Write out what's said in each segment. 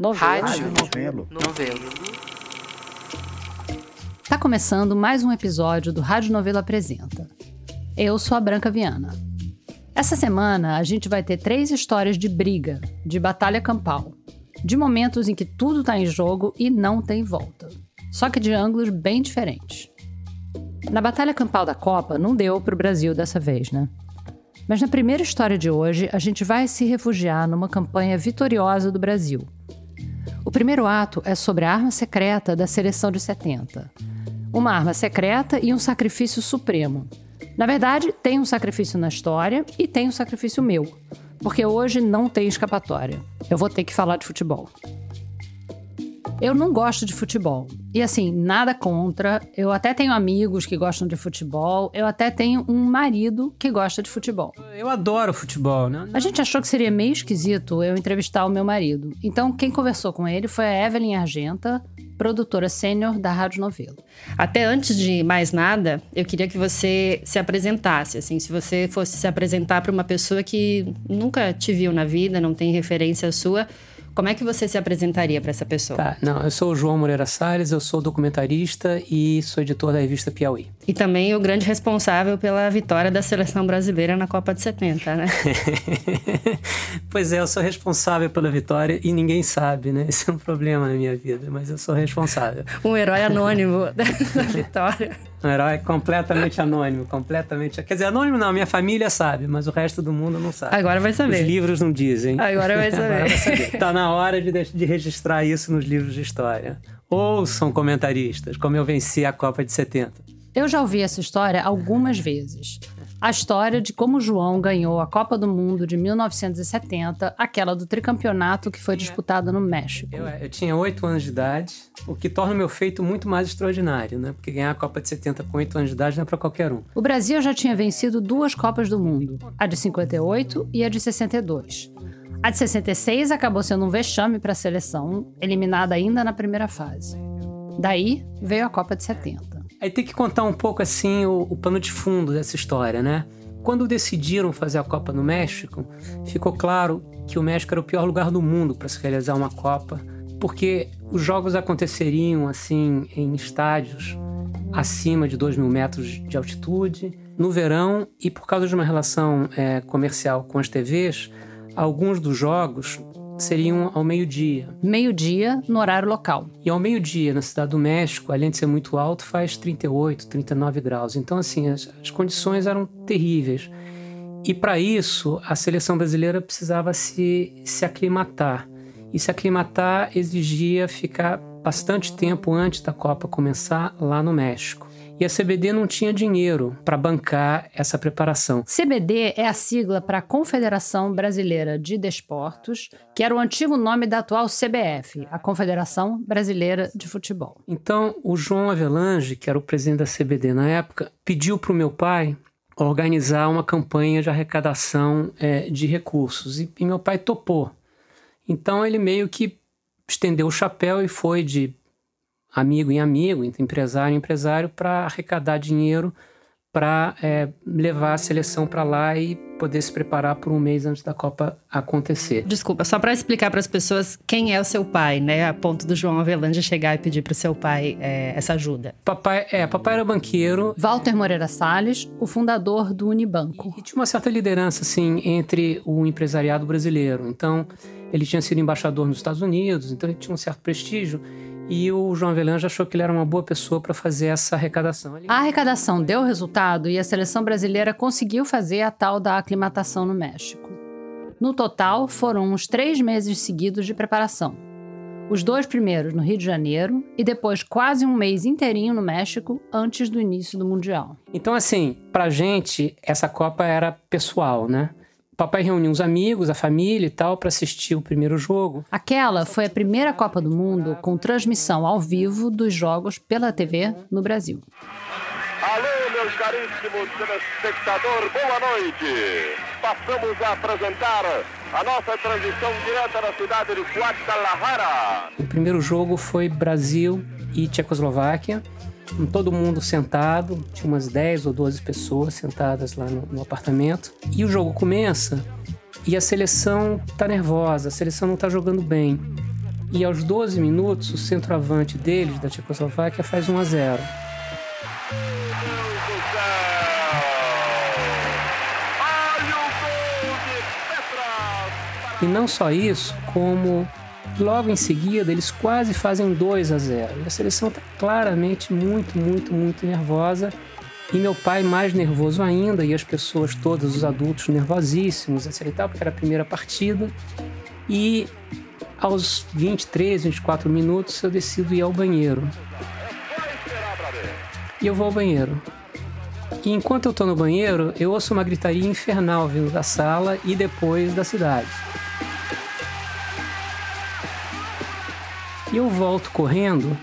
Novelo. Rádio Novelo. Novelo. Tá começando mais um episódio do Rádio Novelo Apresenta. Eu sou a Branca Viana. Essa semana a gente vai ter três histórias de briga, de batalha campal, de momentos em que tudo tá em jogo e não tem volta. Só que de ângulos bem diferentes. Na batalha campal da Copa não deu pro Brasil dessa vez, né? Mas na primeira história de hoje, a gente vai se refugiar numa campanha vitoriosa do Brasil. O primeiro ato é sobre a arma secreta da seleção de 70. Uma arma secreta e um sacrifício supremo. Na verdade, tem um sacrifício na história e tem um sacrifício meu. Porque hoje não tem escapatória. Eu vou ter que falar de futebol. Eu não gosto de futebol. E assim, nada contra. Eu até tenho amigos que gostam de futebol. Eu até tenho um marido que gosta de futebol. Eu adoro futebol, né? A gente achou que seria meio esquisito eu entrevistar o meu marido. Então, quem conversou com ele foi a Evelyn Argenta, produtora sênior da Rádio Novelo. Até antes de mais nada, eu queria que você se apresentasse, assim, se você fosse se apresentar para uma pessoa que nunca te viu na vida, não tem referência sua, como é que você se apresentaria para essa pessoa? Tá, não, eu sou o João Moreira Salles, eu sou documentarista e sou editor da revista Piauí. E também o grande responsável pela vitória da seleção brasileira na Copa de 70, né? pois é, eu sou responsável pela vitória e ninguém sabe, né? Esse é um problema na minha vida, mas eu sou responsável. um herói anônimo da vitória. Um herói completamente anônimo, completamente. Quer dizer, anônimo não, minha família sabe, mas o resto do mundo não sabe. Agora vai saber. Os livros não dizem. Agora vai saber. Agora vai saber. Tá na hora de, de registrar isso nos livros de história. Ouçam comentaristas, como eu venci a Copa de 70. Eu já ouvi essa história algumas vezes. A história de como João ganhou a Copa do Mundo de 1970, aquela do tricampeonato que foi disputada no México. Eu, eu tinha oito anos de idade, o que torna o meu feito muito mais extraordinário, né? Porque ganhar a Copa de 70 com oito anos de idade não é para qualquer um. O Brasil já tinha vencido duas Copas do Mundo, a de 58 e a de 62. A de 66 acabou sendo um vexame para a seleção, eliminada ainda na primeira fase. Daí veio a Copa de 70. Aí tem que contar um pouco assim o, o pano de fundo dessa história, né? Quando decidiram fazer a Copa no México, ficou claro que o México era o pior lugar do mundo para se realizar uma Copa, porque os jogos aconteceriam assim em estádios acima de 2 mil metros de altitude, no verão, e por causa de uma relação é, comercial com as TVs, alguns dos jogos seriam ao meio-dia. Meio-dia no horário local. E ao meio-dia, na Cidade do México, além de ser muito alto, faz 38, 39 graus. Então, assim, as, as condições eram terríveis. E para isso, a seleção brasileira precisava se, se aclimatar. E se aclimatar exigia ficar bastante tempo antes da Copa começar lá no México e a CBD não tinha dinheiro para bancar essa preparação. CBD é a sigla para a Confederação Brasileira de Desportos, que era o antigo nome da atual CBF, a Confederação Brasileira de Futebol. Então, o João Avelange, que era o presidente da CBD na época, pediu para o meu pai organizar uma campanha de arrecadação é, de recursos e, e meu pai topou. Então ele meio que estendeu o chapéu e foi de amigo em amigo, entre empresário em empresário, para arrecadar dinheiro para é, levar a seleção para lá e poder se preparar por um mês antes da Copa acontecer. Desculpa, só para explicar para as pessoas quem é o seu pai, né? A ponto do João Avelange chegar e pedir para o seu pai é, essa ajuda. Papai, é, papai era banqueiro. Walter Moreira Salles, o fundador do Unibanco. E, e tinha uma certa liderança, assim, entre o empresariado brasileiro. Então, ele tinha sido embaixador nos Estados Unidos, então ele tinha um certo prestígio e o João Avelange achou que ele era uma boa pessoa para fazer essa arrecadação. A arrecadação deu resultado e a seleção brasileira conseguiu fazer a tal da aclimatação no México. No total, foram uns três meses seguidos de preparação. Os dois primeiros no Rio de Janeiro e depois quase um mês inteirinho no México antes do início do Mundial. Então, assim, pra gente, essa Copa era pessoal, né? Papai reuniu uns amigos, a família e tal, para assistir o primeiro jogo. Aquela foi a primeira Copa do Mundo com transmissão ao vivo dos jogos pela TV no Brasil. Alô, meus caríssimos telespectadores, boa noite. Passamos a apresentar a nossa transmissão direta da cidade de Guadalajara. O primeiro jogo foi Brasil e Tchecoslováquia todo mundo sentado, tinha umas 10 ou 12 pessoas sentadas lá no, no apartamento. E o jogo começa e a seleção tá nervosa, a seleção não tá jogando bem. E aos 12 minutos, o centroavante deles, da Tchecoslováquia, faz 1 a 0. E não só isso, como logo em seguida eles quase fazem 2 a 0. E a seleção está claramente muito, muito, muito nervosa. E meu pai mais nervoso ainda, e as pessoas todas, os adultos nervosíssimos, etc e tal, porque era a primeira partida. E aos 23, 24 minutos eu decido ir ao banheiro. E eu vou ao banheiro. E enquanto eu estou no banheiro, eu ouço uma gritaria infernal vindo da sala e depois da cidade. E eu volto correndo.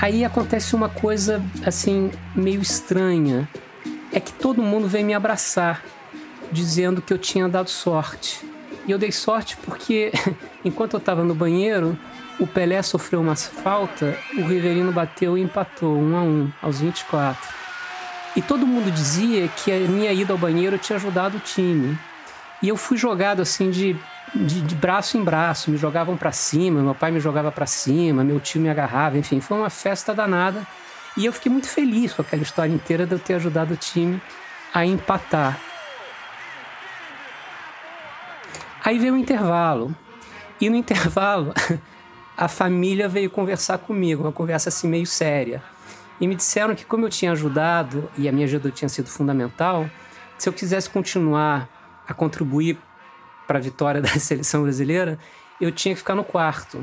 Aí acontece uma coisa assim meio estranha. É que todo mundo vem me abraçar, dizendo que eu tinha dado sorte. E eu dei sorte porque enquanto eu estava no banheiro, o Pelé sofreu uma falta, o Riverino bateu e empatou, um a um, aos 24. E todo mundo dizia que a minha ida ao banheiro tinha ajudado o time. E eu fui jogado assim de de, de braço em braço, me jogavam para cima, meu pai me jogava para cima, meu tio me agarrava, enfim, foi uma festa danada. E eu fiquei muito feliz com aquela história inteira de eu ter ajudado o time a empatar. Aí veio o intervalo. E no intervalo, a família veio conversar comigo, uma conversa assim meio séria. E me disseram que, como eu tinha ajudado e a minha ajuda tinha sido fundamental, se eu quisesse continuar a contribuir para a vitória da seleção brasileira, eu tinha que ficar no quarto.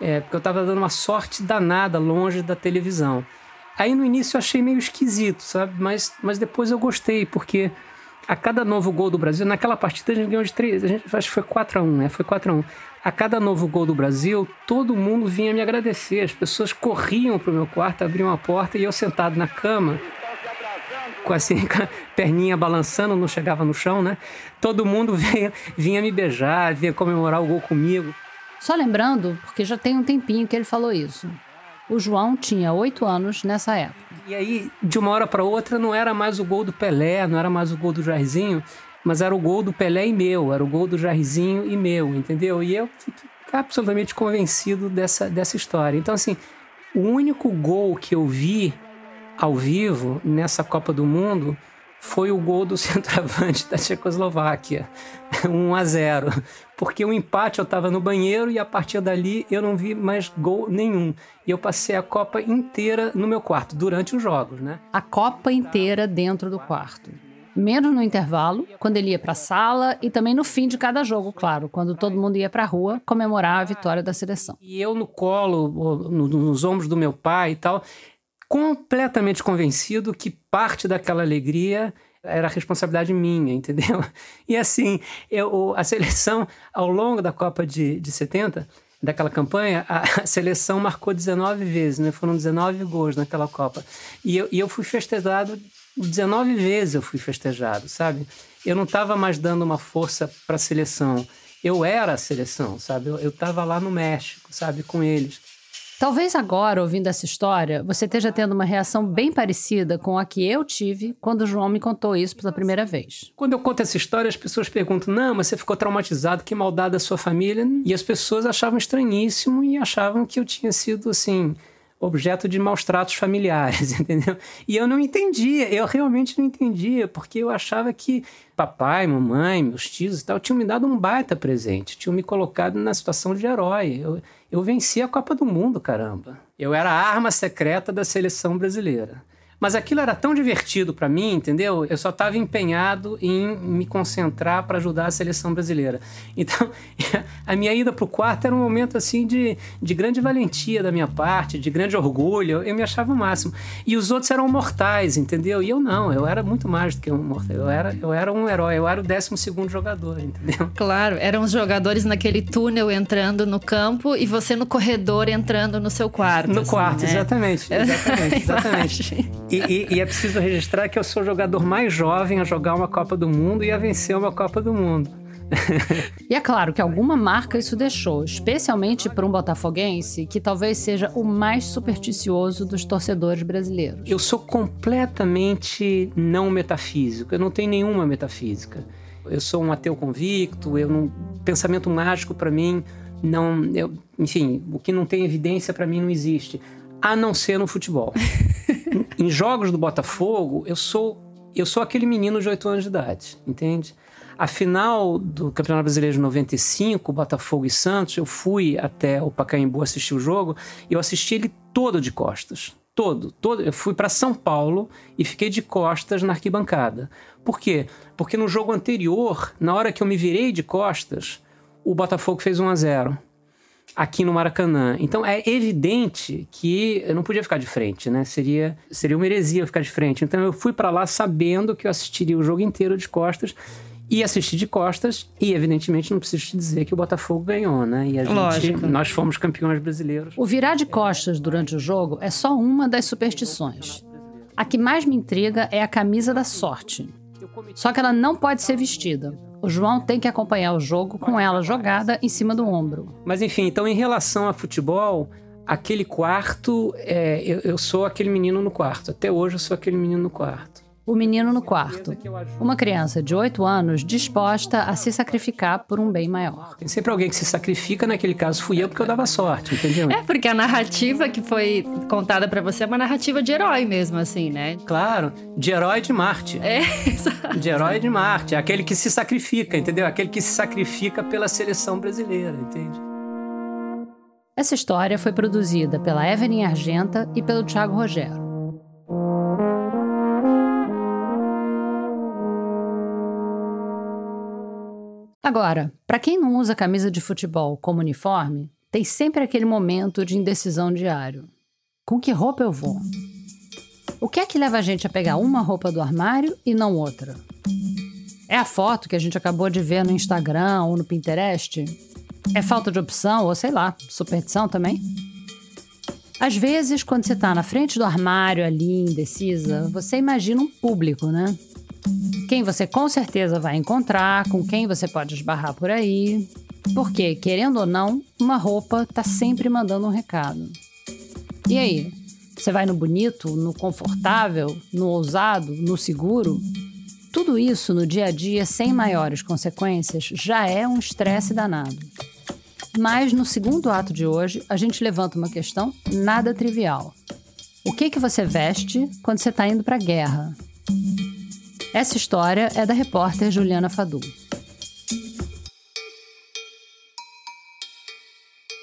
É, porque eu estava dando uma sorte danada longe da televisão. Aí no início eu achei meio esquisito, sabe? Mas, mas depois eu gostei, porque a cada novo gol do Brasil, naquela partida a gente ganhou de três, a gente, acho que foi 4 a 1 né? Foi 4 a 1 A cada novo gol do Brasil, todo mundo vinha me agradecer. As pessoas corriam para o meu quarto, abriam a porta e eu sentado na cama, com assim, com a perninha balançando, não chegava no chão, né? Todo mundo vinha, vinha me beijar, vinha comemorar o gol comigo. Só lembrando, porque já tem um tempinho que ele falou isso. O João tinha oito anos nessa época. E aí, de uma hora para outra, não era mais o gol do Pelé, não era mais o gol do Jairzinho, mas era o gol do Pelé e meu, era o gol do Jairzinho e meu, entendeu? E eu fiquei absolutamente convencido dessa, dessa história. Então, assim, o único gol que eu vi ao vivo nessa Copa do Mundo foi o gol do centroavante da Tchecoslováquia, 1 a 0, porque o empate eu estava no banheiro e a partir dali eu não vi mais gol nenhum. E eu passei a Copa inteira no meu quarto durante os jogos, né? A Copa inteira dentro do quarto. Menos no intervalo, quando ele ia para a sala e também no fim de cada jogo, claro, quando todo mundo ia para a rua comemorar a vitória da seleção. E eu no colo, nos ombros do meu pai e tal, completamente convencido que parte daquela alegria era responsabilidade minha, entendeu? E assim, eu, a seleção, ao longo da Copa de, de 70, daquela campanha, a, seleção marcou 19 vezes, né? Foram 19 gols naquela Copa. E eu, e eu fui festejado 19 vezes, eu fui festejado, sabe? Eu não estava mais dando uma força para a seleção. Eu era a seleção, sabe? Eu estava lá no México, sabe? Com eles. Talvez agora, ouvindo essa história, você esteja tendo uma reação bem parecida com a que eu tive quando o João me contou isso pela primeira vez. Quando eu conto essa história, as pessoas perguntam: não, mas você ficou traumatizado, que maldade da sua família. E as pessoas achavam estranhíssimo e achavam que eu tinha sido assim objeto de maus tratos familiares, entendeu? E eu não entendia, eu realmente não entendia, porque eu achava que papai, mamãe, meus tios e tal tinham me dado um baita presente, tinham me colocado na situação de herói. Eu, eu venci a Copa do Mundo, caramba. Eu era a arma secreta da seleção brasileira. Mas aquilo era tão divertido para mim, entendeu? Eu só estava empenhado em me concentrar para ajudar a seleção brasileira. Então, a minha ida para o quarto era um momento assim de, de grande valentia da minha parte, de grande orgulho. Eu me achava o máximo. E os outros eram mortais, entendeu? E eu não, eu era muito mais do que um mortal. Eu era, eu era um herói, eu era o 12 jogador, entendeu? Claro, eram os jogadores naquele túnel entrando no campo e você no corredor entrando no seu quarto. No assim, quarto, né? exatamente. Exatamente, exatamente. E, e, e, é preciso registrar que eu sou o jogador mais jovem a jogar uma Copa do Mundo e a vencer uma Copa do Mundo. e é claro que alguma marca isso deixou, especialmente para um botafoguense que talvez seja o mais supersticioso dos torcedores brasileiros. Eu sou completamente não metafísico, eu não tenho nenhuma metafísica. Eu sou um ateu convicto, eu não... pensamento mágico para mim não, eu, enfim, o que não tem evidência para mim não existe, a não ser no futebol. em, jogos do Botafogo, eu sou eu sou aquele menino de 8 anos de idade, entende? A final do Campeonato Brasileiro de 95, Botafogo e Santos, eu fui até o Pacaembu assistir o jogo e eu assisti ele todo de costas. Todo, todo. Eu fui para São Paulo e fiquei de costas na arquibancada. Por quê? Porque no jogo anterior, na hora que eu me virei de costas, o Botafogo fez 1 a 0 aqui no Maracanã. Então é evidente que eu não podia ficar de frente, né? Seria, seria uma heresia ficar de frente. Então eu fui para lá sabendo que eu assistiria o jogo inteiro de costas e assisti de costas e evidentemente não preciso te dizer que o Botafogo ganhou, né? E a gente, Lógico. nós fomos campeões brasileiros. O virar de costas durante o jogo é só uma das superstições. A que mais me intriga é a camisa da sorte. Só que ela não pode ser vestida. O João tem que acompanhar o jogo com ela jogada em cima do ombro. Mas enfim, então em relação a futebol, aquele quarto, é, eu, eu sou aquele menino no quarto. Até hoje eu sou aquele menino no quarto. O menino no quarto. Uma criança de 8 anos disposta a se sacrificar por um bem maior. Tem sempre alguém que se sacrifica, naquele caso fui eu porque eu dava sorte, entendeu? É, porque a narrativa que foi contada pra você é uma narrativa de herói mesmo, assim, né? Claro, de herói de Marte. É, exato. De herói de Marte, aquele que se sacrifica, entendeu? Aquele que se sacrifica pela seleção brasileira, entende? Essa história foi produzida pela Evelyn Argenta e pelo Thiago Rogero. Agora, para quem não usa camisa de futebol como uniforme, tem sempre aquele momento de indecisão diário. Com que roupa eu vou? O que é que leva a gente a pegar uma roupa do armário e não outra? É a foto que a gente acabou de ver no Instagram ou no Pinterest? É falta de opção ou sei lá, superstição também? Às vezes, quando você está na frente do armário ali, indecisa, você imagina um público, né? Quem você com certeza vai encontrar, com quem você pode esbarrar por aí. Porque, querendo ou não, uma roupa tá sempre mandando um recado. E aí? Você vai no bonito, no confortável, no ousado, no seguro? Tudo isso no dia a dia, sem maiores consequências, já é um estresse danado. Mas no segundo ato de hoje, a gente levanta uma questão nada trivial. O que que você veste quando você está indo para a guerra? Essa história é da repórter Juliana Fadu.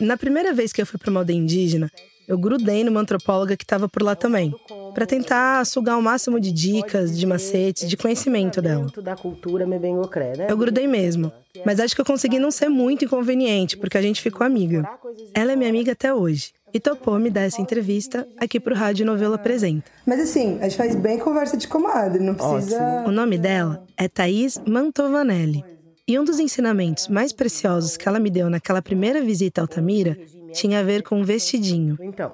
Na primeira vez que eu fui para uma aldeia indígena, eu grudei numa antropóloga que estava por lá também, para tentar sugar o máximo de dicas, de macetes, de conhecimento dela. da cultura mebengocré, né? Eu grudei mesmo, mas acho que eu consegui não ser muito inconveniente, porque a gente ficou amiga. Ela é minha amiga até hoje e topou me dar essa entrevista aqui pro Rádio Novela Apresenta. Mas assim, a gente faz bem conversa de comadre, não precisa. O nome dela é Thaís Mantovanelli. E um dos ensinamentos mais preciosos que ela me deu naquela primeira visita a Altamira tinha a ver com um vestidinho. Então,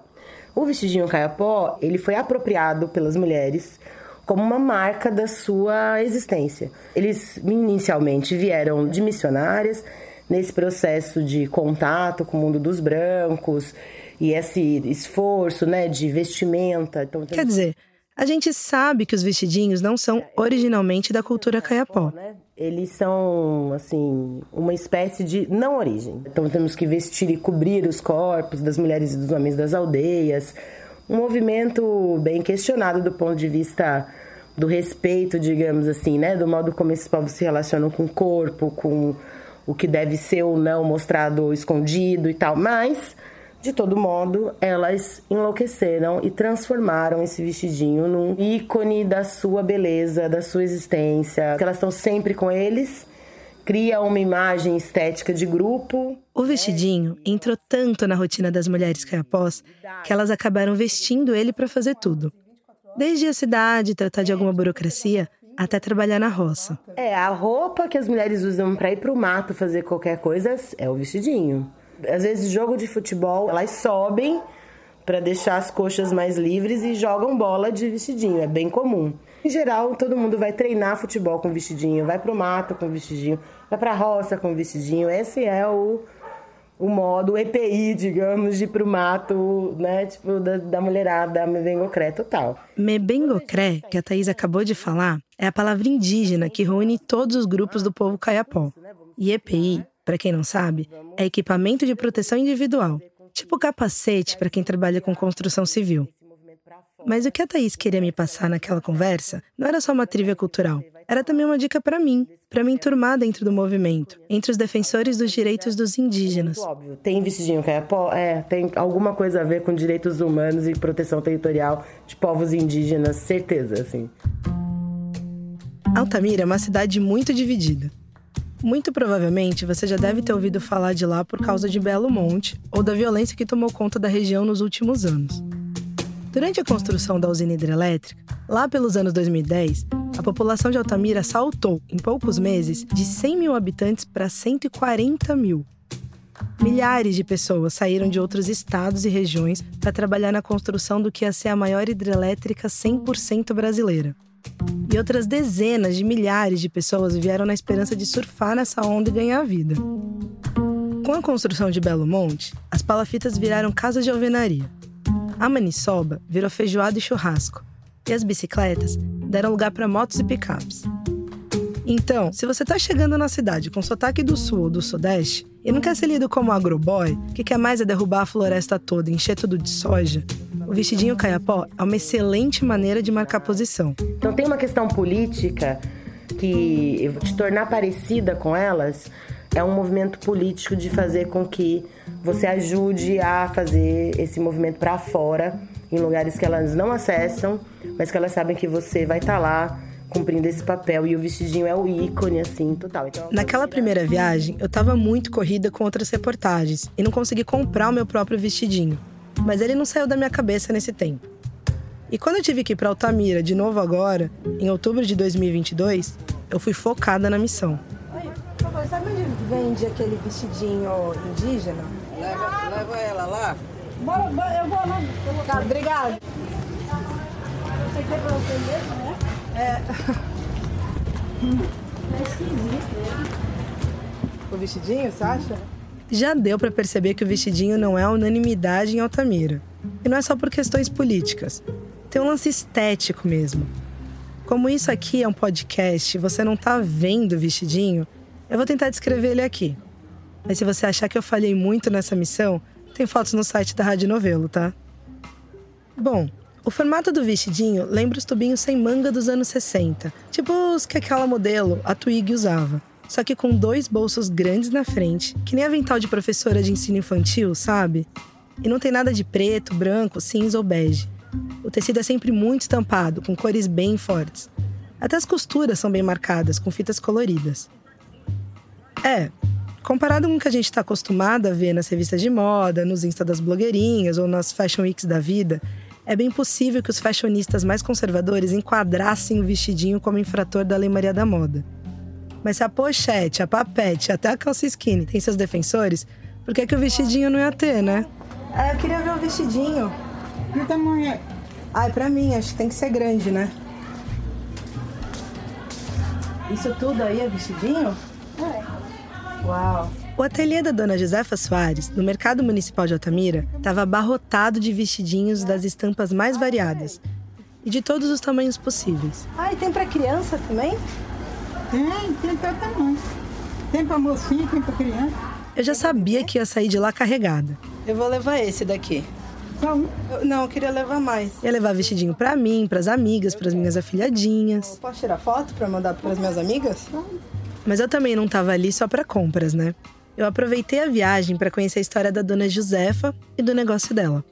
o vestidinho caiapó, ele foi apropriado pelas mulheres como uma marca da sua existência. Eles inicialmente vieram de missionárias nesse processo de contato com o mundo dos brancos e esse esforço, né, de vestimenta. Então, Quer dizer, a gente sabe que os vestidinhos não são originalmente da cultura caiapó. né? Eles são, assim, uma espécie de não origem. Então temos que vestir e cobrir os corpos das mulheres e dos homens das aldeias. Um movimento bem questionado do ponto de vista do respeito, digamos assim, né? Do modo como esses povos se relacionam com o corpo, com o que deve ser ou não mostrado escondido e tal. Mas, de todo modo, elas enlouqueceram e transformaram esse vestidinho num ícone da sua beleza, da sua existência. Elas estão sempre com eles, cria uma imagem estética de grupo. O vestidinho entrou tanto na rotina das mulheres caiapós que elas acabaram vestindo ele para fazer tudo. Desde a cidade, tratar de alguma burocracia, até trabalhar na roça. É, a roupa que as mulheres usam pra ir pro mato fazer qualquer coisa é o vestidinho. Às vezes, jogo de futebol, elas sobem pra deixar as coxas mais livres e jogam bola de vestidinho, é bem comum. Em geral, todo mundo vai treinar futebol com vestidinho, vai pro mato com vestidinho, vai pra roça com vestidinho. Esse é o, o modo, EPI, digamos, de ir pro mato, né? Tipo, da, da mulherada, mebengocré total. Mebengocré, que a Thaís acabou de falar, é a palavra indígena que reúne todos os grupos do povo caiapó. E EPI para quem não sabe, é equipamento de proteção individual, tipo capacete para quem trabalha com construção civil. Mas o que a Thaís queria me passar naquela conversa não era só uma trivia cultural, era também uma dica para mim, para me enturmar dentro do movimento, entre os defensores dos direitos dos indígenas. Óbvio, tem vestidinho que é, é, tem alguma coisa a ver com direitos humanos e proteção territorial de povos indígenas, certeza, assim. Altamira é uma cidade muito dividida. Muito provavelmente você já deve ter ouvido falar de lá por causa de Belo Monte ou da violência que tomou conta da região nos últimos anos. Durante a construção da usina hidrelétrica, lá pelos anos 2010, a população de Altamira saltou, em poucos meses, de 100 mil habitantes para 140 mil. Milhares de pessoas saíram de outros estados e regiões para trabalhar na construção do que ia ser a maior hidrelétrica 100% brasileira. E outras dezenas de milhares de pessoas vieram na esperança de surfar nessa onda e ganhar vida. Com a construção de Belo Monte, as palafitas viraram casas de alvenaria. A maniçoba virou feijoada e churrasco. E as bicicletas deram lugar para motos e picapes. Então, se você está chegando na cidade com sotaque do sul ou do sudeste e não quer ser lido como agroboy, que quer mais é derrubar a floresta toda e encher tudo de soja, o vestidinho caiapó é uma excelente maneira de marcar posição. Então tem uma questão política que te tornar parecida com elas é um movimento político de fazer com que você ajude a fazer esse movimento para fora, em lugares que elas não acessam, mas que elas sabem que você vai estar tá lá cumprindo esse papel e o vestidinho é o ícone assim total. Então, Naquela primeira viagem, eu estava muito corrida com outras reportagens e não consegui comprar o meu próprio vestidinho. Mas ele não saiu da minha cabeça nesse tempo. E quando eu tive que ir para Altamira de novo agora, em outubro de 2022, eu fui focada na missão. Oi, sabe onde vende aquele vestidinho indígena? Leva, leva ela lá. Bora, bora, eu vou lá. Tá, obrigado. Isso aqui é pra você mesmo, né? É. É esquisito, né? O vestidinho, você acha? Já deu para perceber que o vestidinho não é unanimidade em Altamira. E não é só por questões políticas. Tem um lance estético mesmo. Como isso aqui é um podcast, você não tá vendo o vestidinho, eu vou tentar descrever ele aqui. Mas se você achar que eu falhei muito nessa missão, tem fotos no site da Rádio Novelo, tá? Bom, o formato do vestidinho lembra os tubinhos sem manga dos anos 60, tipo os que aquela modelo, a Twig, usava. Só que com dois bolsos grandes na frente, que nem avental de professora de ensino infantil, sabe? E não tem nada de preto, branco, cinza ou bege. O tecido é sempre muito estampado, com cores bem fortes. Até as costuras são bem marcadas, com fitas coloridas. É, comparado com o que a gente está acostumado a ver nas revistas de moda, nos Insta das blogueirinhas ou nas Fashion Weeks da vida, é bem possível que os fashionistas mais conservadores enquadrassem o vestidinho como infrator da Lei Maria da Moda. Mas se a pochete, a papete, até a calça skinny tem seus defensores, por que, que o vestidinho não ia ter, né? É, eu queria ver o vestidinho. Que tamanho é? Ai, pra mim, acho que tem que ser grande, né? Isso tudo aí é vestidinho? É. Uau! O ateliê da dona Josefa Soares, no Mercado Municipal de Altamira, estava abarrotado de vestidinhos das estampas mais variadas e de todos os tamanhos possíveis. Ah, e tem para criança também? Tem, tem todo tamanho. Tem para mocinha, tem para criança. Eu já sabia que ia sair de lá carregada. Eu vou levar esse daqui. Só um? Eu, não, eu queria levar mais. Ia levar vestidinho para mim, para as amigas, para as minhas afilhadinhas. Posso tirar foto para mandar para as minhas amigas? Mas eu também não estava ali só para compras, né? Eu aproveitei a viagem para conhecer a história da dona Josefa e do negócio dela.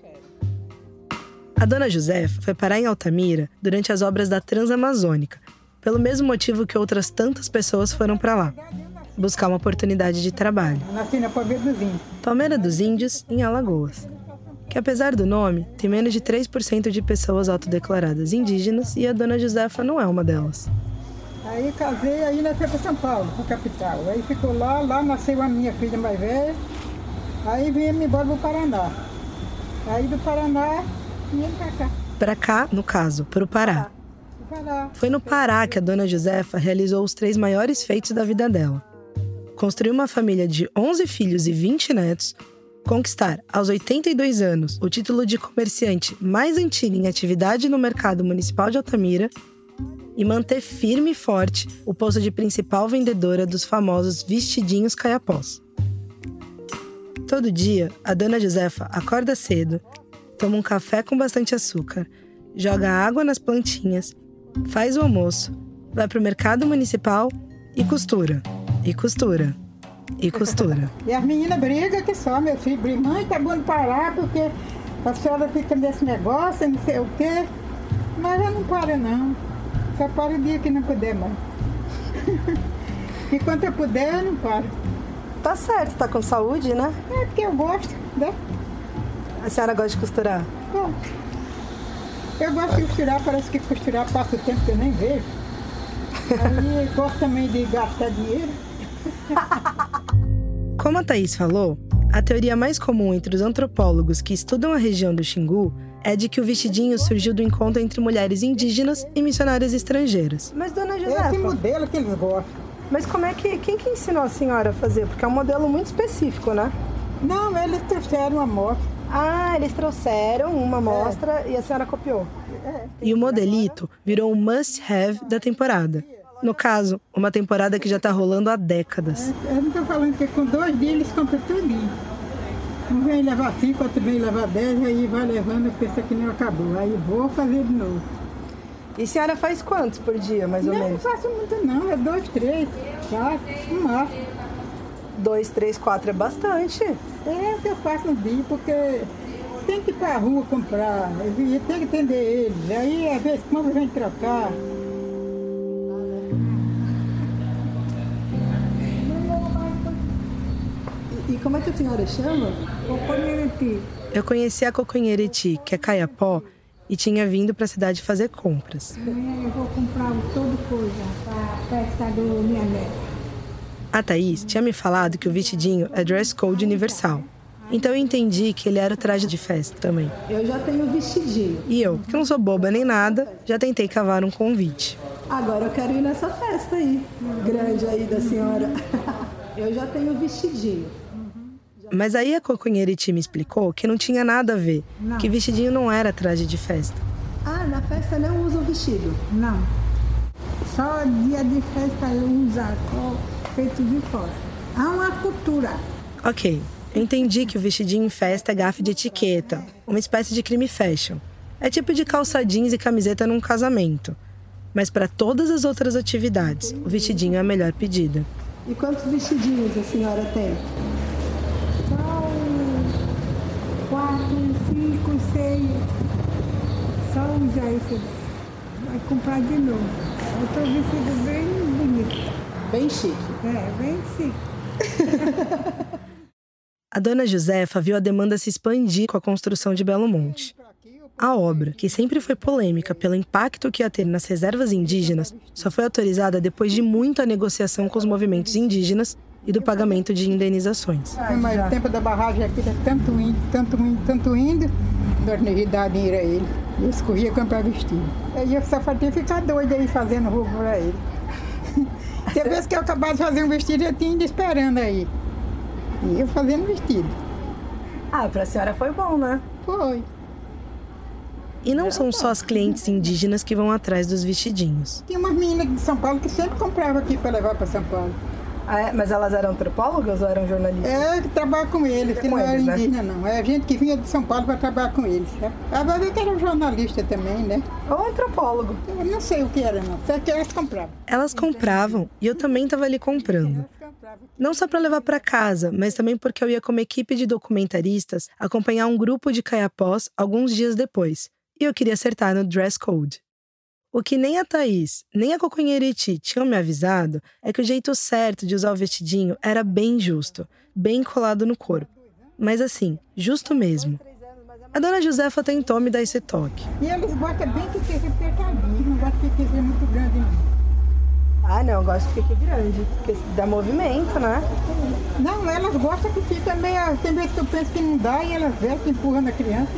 A dona Josefa foi parar em Altamira durante as obras da Transamazônica, pelo mesmo motivo que outras tantas pessoas foram para lá buscar uma oportunidade de trabalho. Nasci na Palmeira dos Índios. Palmeira dos Índios, em Alagoas. Que apesar do nome, tem menos de 3% de pessoas autodeclaradas indígenas e a dona Josefa não é uma delas. Aí casei, aí nasci para São Paulo, para capital. Aí ficou lá, lá nasceu a minha filha mais velha. Aí viemos embora para o Paraná. Aí do Paraná, viemos para cá. Para cá, no caso, para o Pará. Pará. Foi no Pará que a dona Josefa realizou os três maiores feitos da vida dela. Construir uma família de 11 filhos e 20 netos, conquistar, aos 82 anos, o título de comerciante mais antigo em atividade no mercado municipal de Altamira e manter firme e forte o posto de principal vendedora dos famosos vestidinhos caiapós. Todo dia, a dona Josefa acorda cedo, toma um café com bastante açúcar, joga água nas plantinhas, faz o almoço, vai pro mercado municipal e costura. E costura. E costura. E as meninas brigam que só, meu filho. Briga, mãe, tá bom de parar, porque a senhora fica nesse negócio, não sei o quê. Mas eu não paro, não. Só paro o dia que não puder mais. Enquanto eu puder, eu não paro. Tá certo, tá com saúde, né? É porque eu gosto, né? A senhora gosta de costurar? Bom, eu gosto de costurar, parece que costurar passa o tempo que eu nem vejo. Aí eu gosto também de gastar dinheiro. Como a Thaís falou, a teoria mais comum entre os antropólogos que estudam a região do Xingu é de que o vestidinho surgiu do encontro entre mulheres indígenas e missionárias estrangeiras. Mas, dona Esse modelo que eles gostam. mas como é que. Quem que ensinou a senhora a fazer? Porque é um modelo muito específico, né? Não, eles trouxeram uma moto. Ah, eles trouxeram uma amostra e a senhora copiou. E o modelito virou um must-have da temporada. No caso, uma temporada que já tá rolando há décadas. Eu não tô falando que com dois dias eles compram tudinho. Um vem levar cinco, outro vem levar dez, aí vai levando, pensa que não acabou. Aí vou fazer de novo. E a senhora faz quantos por dia, mais ou Não, não menos? faço muito não, é dois, três, quatro, um máximo. Dois, três, quatro é bastante. É o que eu faço no dia, porque tem que ir pra rua comprar, tem que atender eles. Aí às vezes quando vem trocar, como é que a senhora chama? Coconhiriti. Eu conheci a Coconheriti, que é caiapó, e tinha vindo para a cidade fazer compras. Amanhã eu vou comprar toda coisa para a festa do minha neta. A Thaís tinha me falado que o vestidinho é dress code universal. Então eu entendi que ele era o traje de festa também. Eu já tenho vestidinho. E eu, que não sou boba nem nada, já tentei cavar um convite. Agora eu quero ir nessa festa aí, grande aí da senhora. Eu já tenho vestidinho. Mas aí a Coconheriti me explicou que não tinha nada a ver, que vestidinho não era traje de festa. Ah, na festa não usa o vestido. Não. Só dia de festa cor feito de fora. Há uma cultura. Ok, eu entendi que o vestidinho em festa é gafe de etiqueta, uma espécie de crime fashion. É tipo de calça jeans e camiseta num casamento. Mas para todas as outras atividades, o vestidinho é a melhor pedida. E quantos vestidinhos a senhora tem? Só quatro, cinco, seis. Só usar esse. Vai comprar de novo. Eu tô vestido bem bonito. Bem chique. É, bem chique. A dona Josefa viu a demanda se expandir com a construção de Belo Monte. A obra, que sempre foi polêmica pelo impacto que ia ter nas reservas indígenas, só foi autorizada depois de muita negociação com os movimentos indígenas e do pagamento de indenizações. Mas o tempo da barragem aqui é tanto indo, tanto indo, tanto indo. Nós não ia dar dinheiro a ele. E eles corriam comprar vestido. Aí eu só falei ficar doida aí fazendo roupa pra ele. Tem vezes que eu acabava de fazer um vestido, eu tinha ido esperando aí. E eu fazendo vestido. Ah, pra senhora foi bom, né? Foi. E não são só as clientes indígenas que vão atrás dos vestidinhos. Tinha umas meninas de São Paulo que sempre compravam aqui para levar para São Paulo. Ah, mas elas eram antropólogas ou eram jornalistas? É, que trabalha com eles, que Com não era eles, né? indígena não. É gente que vinha de São Paulo para trabalhar com eles. Né? Agora ver que era jornalista também, né? Ou antropólogo. Eu não sei o que era não, só que elas compravam. Elas compravam e eu também estava ali comprando. Não só para levar para casa, mas também porque eu ia como equipe de documentaristas acompanhar um grupo de caiapós alguns dias depois. E eu queria acertar no dress code. O que nem a Thaís, nem a Coconheriti tinham me avisado é que o jeito certo de usar o vestidinho era bem justo, bem colado no corpo. Mas assim, justo mesmo. A dona Josefa tentou me dar esse toque. E eles botam bem que seja apertadinho, não gosta que seja muito grande não. Ah, não, eu gosto que fique grande, porque dá movimento, né? Não, elas gostam que fica meio. Tem vezes que eu penso que não dá e elas vestem, empurram a criança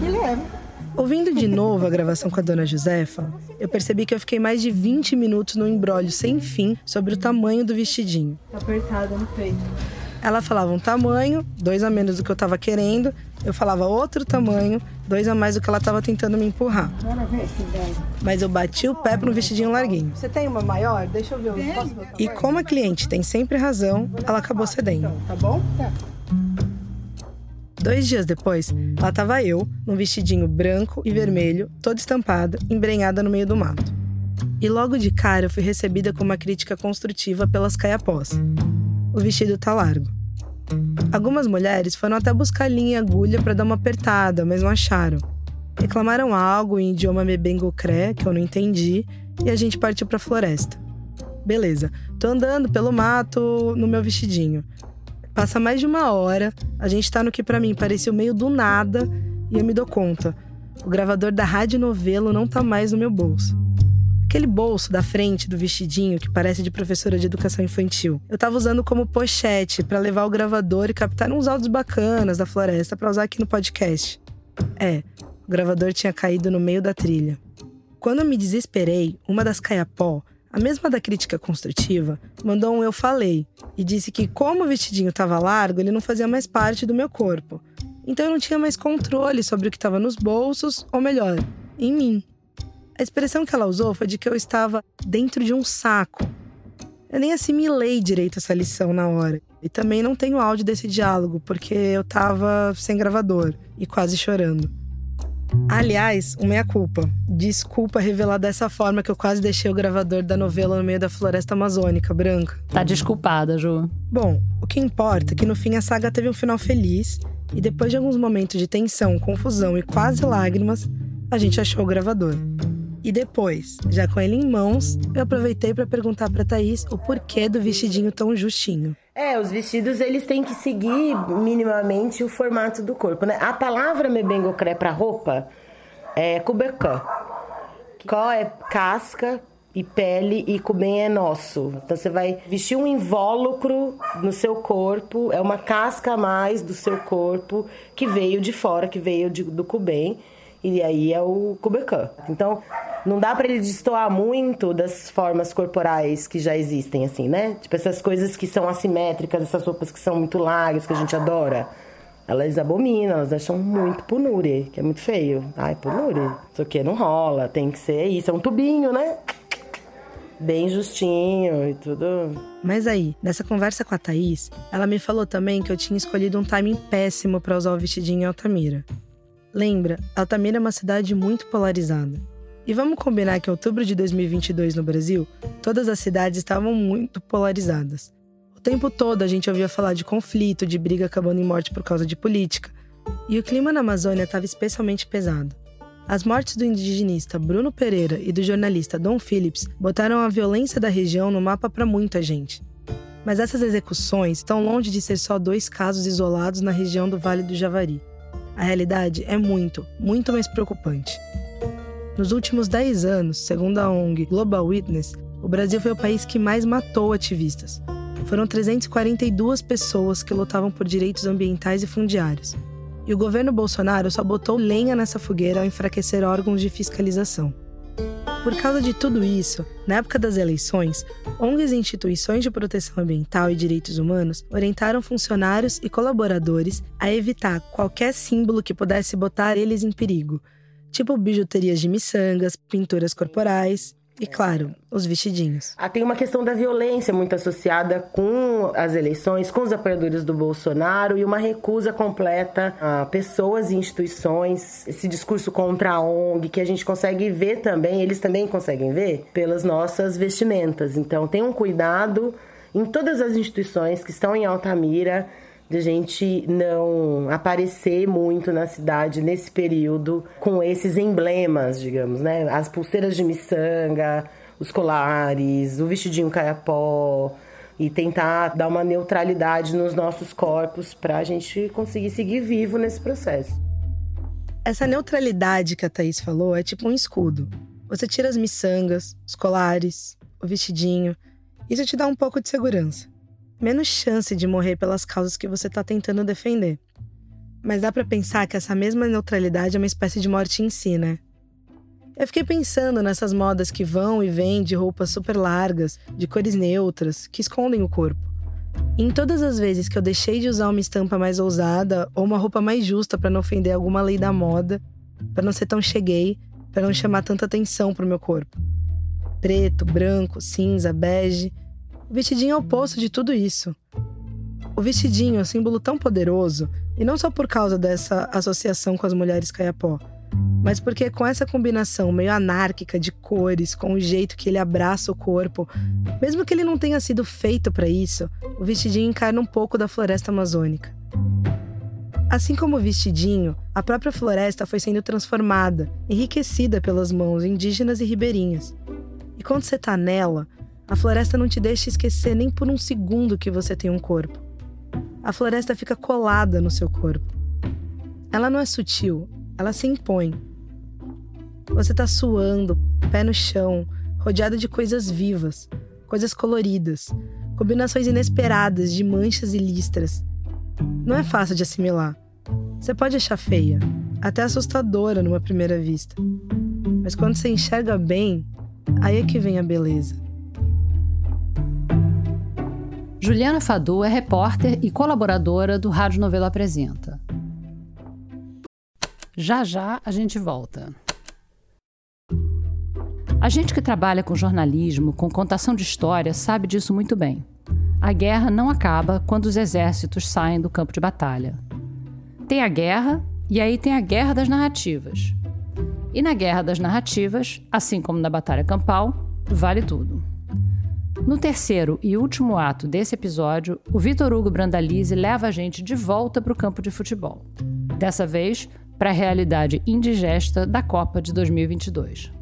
e levam. Ouvindo de novo a gravação com a dona Josefa, eu percebi que eu fiquei mais de 20 minutos num embrólio sem fim sobre o tamanho do vestidinho. Tá apertada no peito. Ela falava um tamanho, dois a menos do que eu tava querendo, eu falava outro tamanho, dois a mais do que ela tava tentando me empurrar. Mas eu bati o pé pro vestidinho larguinho. Você tem uma maior? Deixa eu ver. Eu posso botar? E como a cliente tem sempre razão, ela acabou cedendo. Tá bom? Tá. Dois dias depois, lá tava eu, num vestidinho branco e vermelho, todo estampado, embrenhada no meio do mato. E logo de cara eu fui recebida com uma crítica construtiva pelas caiapós. O vestido tá largo. Algumas mulheres foram até buscar linha e agulha para dar uma apertada, mas não acharam. Reclamaram algo em idioma mebengocré, que eu não entendi, e a gente partiu pra floresta. Beleza, tô andando pelo mato no meu vestidinho. Passa mais de uma hora, a gente tá no que para mim parecia o meio do nada, e eu me dou conta. O gravador da rádio novelo não tá mais no meu bolso. Aquele bolso da frente do vestidinho que parece de professora de educação infantil. Eu tava usando como pochete para levar o gravador e captar uns áudios bacanas da floresta para usar aqui no podcast. É, o gravador tinha caído no meio da trilha. Quando eu me desesperei, uma das caiapó, a mesma da crítica construtiva, mandou um eu falei e disse que como o vestidinho estava largo, ele não fazia mais parte do meu corpo. Então eu não tinha mais controle sobre o que estava nos bolsos, ou melhor, em mim. A expressão que ela usou foi de que eu estava dentro de um saco. Eu nem assimilei direito essa lição na hora. E também não tenho áudio desse diálogo, porque eu estava sem gravador e quase chorando. Aliás, uma meia-culpa. Desculpa revelar dessa forma que eu quase deixei o gravador da novela no meio da floresta amazônica, branca. Tá desculpada, Ju. Bom, o que importa é que no fim a saga teve um final feliz e depois de alguns momentos de tensão, confusão e quase lágrimas, a gente achou o gravador. E depois, já com ele em mãos, eu aproveitei para perguntar para Thaís o porquê do vestidinho tão justinho. É, os vestidos eles têm que seguir minimamente o formato do corpo, né? A palavra mebengocré para roupa é kubekã. Có é casca e pele e cubem é nosso. Então você vai vestir um invólucro no seu corpo, é uma casca a mais do seu corpo que veio de fora, que veio de, do cubem e aí é o Kubekan. Então, não dá para ele destoar muito das formas corporais que já existem, assim, né? Tipo, essas coisas que são assimétricas, essas roupas que são muito largas, que a gente adora. Elas abominam, elas acham muito punure, que é muito feio. Ai, punure. Isso aqui não rola, tem que ser isso. É um tubinho, né? Bem justinho e tudo. Mas aí, nessa conversa com a Thaís, ela me falou também que eu tinha escolhido um timing péssimo para usar o vestidinho em Altamira. Lembra, Altamira é uma cidade muito polarizada. E vamos combinar que em outubro de 2022 no Brasil, todas as cidades estavam muito polarizadas. O tempo todo a gente ouvia falar de conflito, de briga acabando em morte por causa de política. E o clima na Amazônia estava especialmente pesado. As mortes do indigenista Bruno Pereira e do jornalista Don Phillips botaram a violência da região no mapa para muita gente. Mas essas execuções estão longe de ser só dois casos isolados na região do Vale do Javari. A realidade é muito, muito mais preocupante. Nos últimos 10 anos, segundo a ONG Global Witness, o Brasil foi o país que mais matou ativistas. Foram 342 pessoas que lutavam por direitos ambientais e fundiários. E o governo Bolsonaro só botou lenha nessa fogueira ao enfraquecer órgãos de fiscalização. Por causa de tudo isso, na época das eleições, ONGs e instituições de proteção ambiental e direitos humanos orientaram funcionários e colaboradores a evitar qualquer símbolo que pudesse botar eles em perigo, tipo bijuterias de miçangas, pinturas corporais e, claro, os vestidinhos. Ah, tem uma questão da violência muito associada com as eleições, com os apoiadores do Bolsonaro e uma recusa completa a pessoas e instituições, esse discurso contra a ONG que a gente consegue ver também, eles também conseguem ver, pelas nossas vestimentas. Então, tem um cuidado em todas as instituições que estão em Altamira de gente não aparecer muito na cidade nesse período com esses emblemas, digamos, né? As pulseiras de miçanga, os colares, o vestidinho caiapó e tentar dar uma neutralidade nos nossos corpos para a gente conseguir seguir vivo nesse processo. Essa neutralidade que a Thaís falou é tipo um escudo. Você tira as miçangas, os colares, o vestidinho, isso te dá um pouco de segurança menos chance de morrer pelas causas que você está tentando defender. Mas dá para pensar que essa mesma neutralidade é uma espécie de morte em si, né? Eu fiquei pensando nessas modas que vão e vêm de roupas super largas, de cores neutras, que escondem o corpo. E em todas as vezes que eu deixei de usar uma estampa mais ousada ou uma roupa mais justa para não ofender alguma lei da moda, para não ser tão cheguei, para não chamar tanta atenção pro meu corpo. Preto, branco, cinza, bege, o vestidinho é o oposto de tudo isso. O vestidinho é um símbolo tão poderoso, e não só por causa dessa associação com as mulheres caiapó, mas porque com essa combinação meio anárquica de cores, com o jeito que ele abraça o corpo, mesmo que ele não tenha sido feito para isso, o vestidinho encarna um pouco da floresta amazônica. Assim como o vestidinho, a própria floresta foi sendo transformada, enriquecida pelas mãos indígenas e ribeirinhas. E quando você está nela, a floresta não te deixa esquecer nem por um segundo que você tem um corpo. A floresta fica colada no seu corpo. Ela não é sutil, ela se impõe. Você está suando, pé no chão, rodeado de coisas vivas, coisas coloridas, combinações inesperadas de manchas e listras. Não é fácil de assimilar. Você pode achar feia, até assustadora numa primeira vista. Mas quando você enxerga bem, aí é que vem a beleza. Juliana Fadu é repórter e colaboradora do Rádio Novela Apresenta. Já já a gente volta. A gente que trabalha com jornalismo, com contação de histórias, sabe disso muito bem. A guerra não acaba quando os exércitos saem do campo de batalha. Tem a guerra e aí tem a guerra das narrativas. E na guerra das narrativas, assim como na batalha campal, vale tudo. No terceiro e último ato desse episódio, o Vitor Hugo Brandalize leva a gente de volta para o campo de futebol. Dessa vez, para a realidade indigesta da Copa de 2022.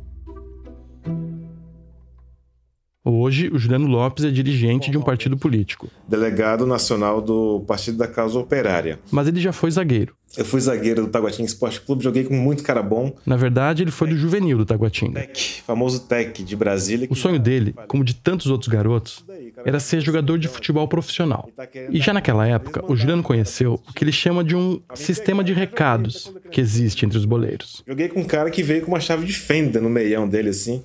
Hoje, o Juliano Lopes é dirigente de um partido político. Delegado nacional do Partido da Causa Operária. Mas ele já foi zagueiro. Eu fui zagueiro do Taguatinga Esporte Clube, joguei com muito cara bom. Na verdade, ele foi do juvenil do Taguatinga. Tec, famoso Tec de Brasília. O sonho dele, como de tantos outros garotos, era ser jogador de futebol profissional. E já naquela época, o Juliano conheceu o que ele chama de um sistema de recados que existe entre os boleiros. Joguei com um cara que veio com uma chave de fenda no meião dele, assim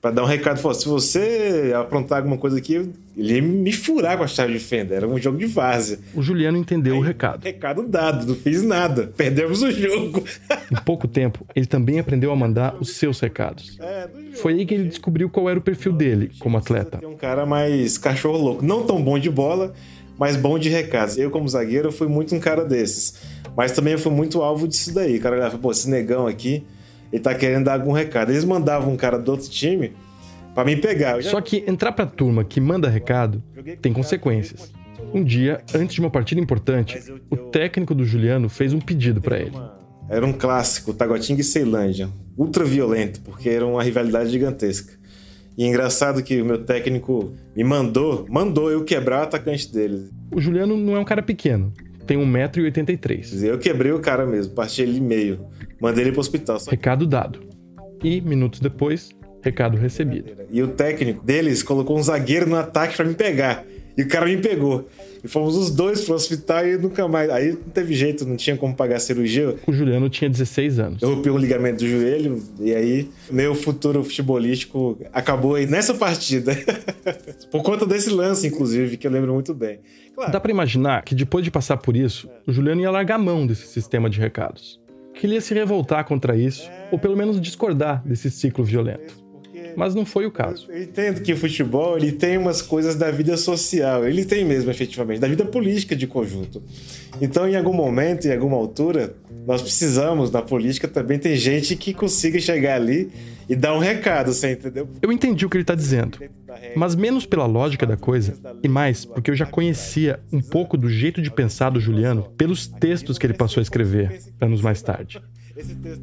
para dar um recado, falou, se você aprontar alguma coisa aqui, ele ia me furar com a chave de fenda. Era um jogo de várzea. O Juliano entendeu Aí, o recado. Recado dado, não fiz nada. Perdemos o jogo. em pouco tempo, ele também aprendeu a mandar os seus recados. É, Foi aí que ele descobriu qual era o perfil dele como atleta. Um cara mais cachorro louco. Não tão bom de bola, mas bom de recados. Eu, como zagueiro, fui muito um cara desses. Mas também eu fui muito alvo disso daí. O cara olhava, pô, esse negão aqui ele tá querendo dar algum recado. Eles mandavam um cara do outro time para me pegar. Já... Só que entrar pra turma que manda recado tem consequências. Um dia, antes de uma partida importante, o técnico do Juliano fez um pedido para ele. Era um clássico, Taguatinga e Ceilândia. Ultra violento, porque era uma rivalidade gigantesca. E é engraçado que o meu técnico me mandou, mandou eu quebrar o atacante dele. O Juliano não é um cara pequeno, tem 1,83m. Eu quebrei o cara mesmo, parti ele meio. Mandei ele pro hospital. Recado dado. E, minutos depois, recado recebido. E o técnico deles colocou um zagueiro no ataque para me pegar. E o cara me pegou. E fomos os dois pro hospital e nunca mais. Aí não teve jeito, não tinha como pagar a cirurgia. O Juliano tinha 16 anos. Eu rompi o ligamento do joelho e aí meu futuro futebolístico acabou aí nessa partida. por conta desse lance, inclusive, que eu lembro muito bem. Claro. Dá para imaginar que depois de passar por isso, o Juliano ia largar a mão desse sistema de recados que ele ia se revoltar contra isso, ou pelo menos discordar desse ciclo violento. Mas não foi o caso. Eu entendo que o futebol ele tem umas coisas da vida social, ele tem mesmo efetivamente, da vida política de conjunto. Então, em algum momento, em alguma altura, nós precisamos, na política também, ter gente que consiga chegar ali e dar um recado, você entendeu? Eu entendi o que ele está dizendo, mas menos pela lógica da coisa e mais porque eu já conhecia um pouco do jeito de pensar do Juliano pelos textos que ele passou a escrever anos mais tarde.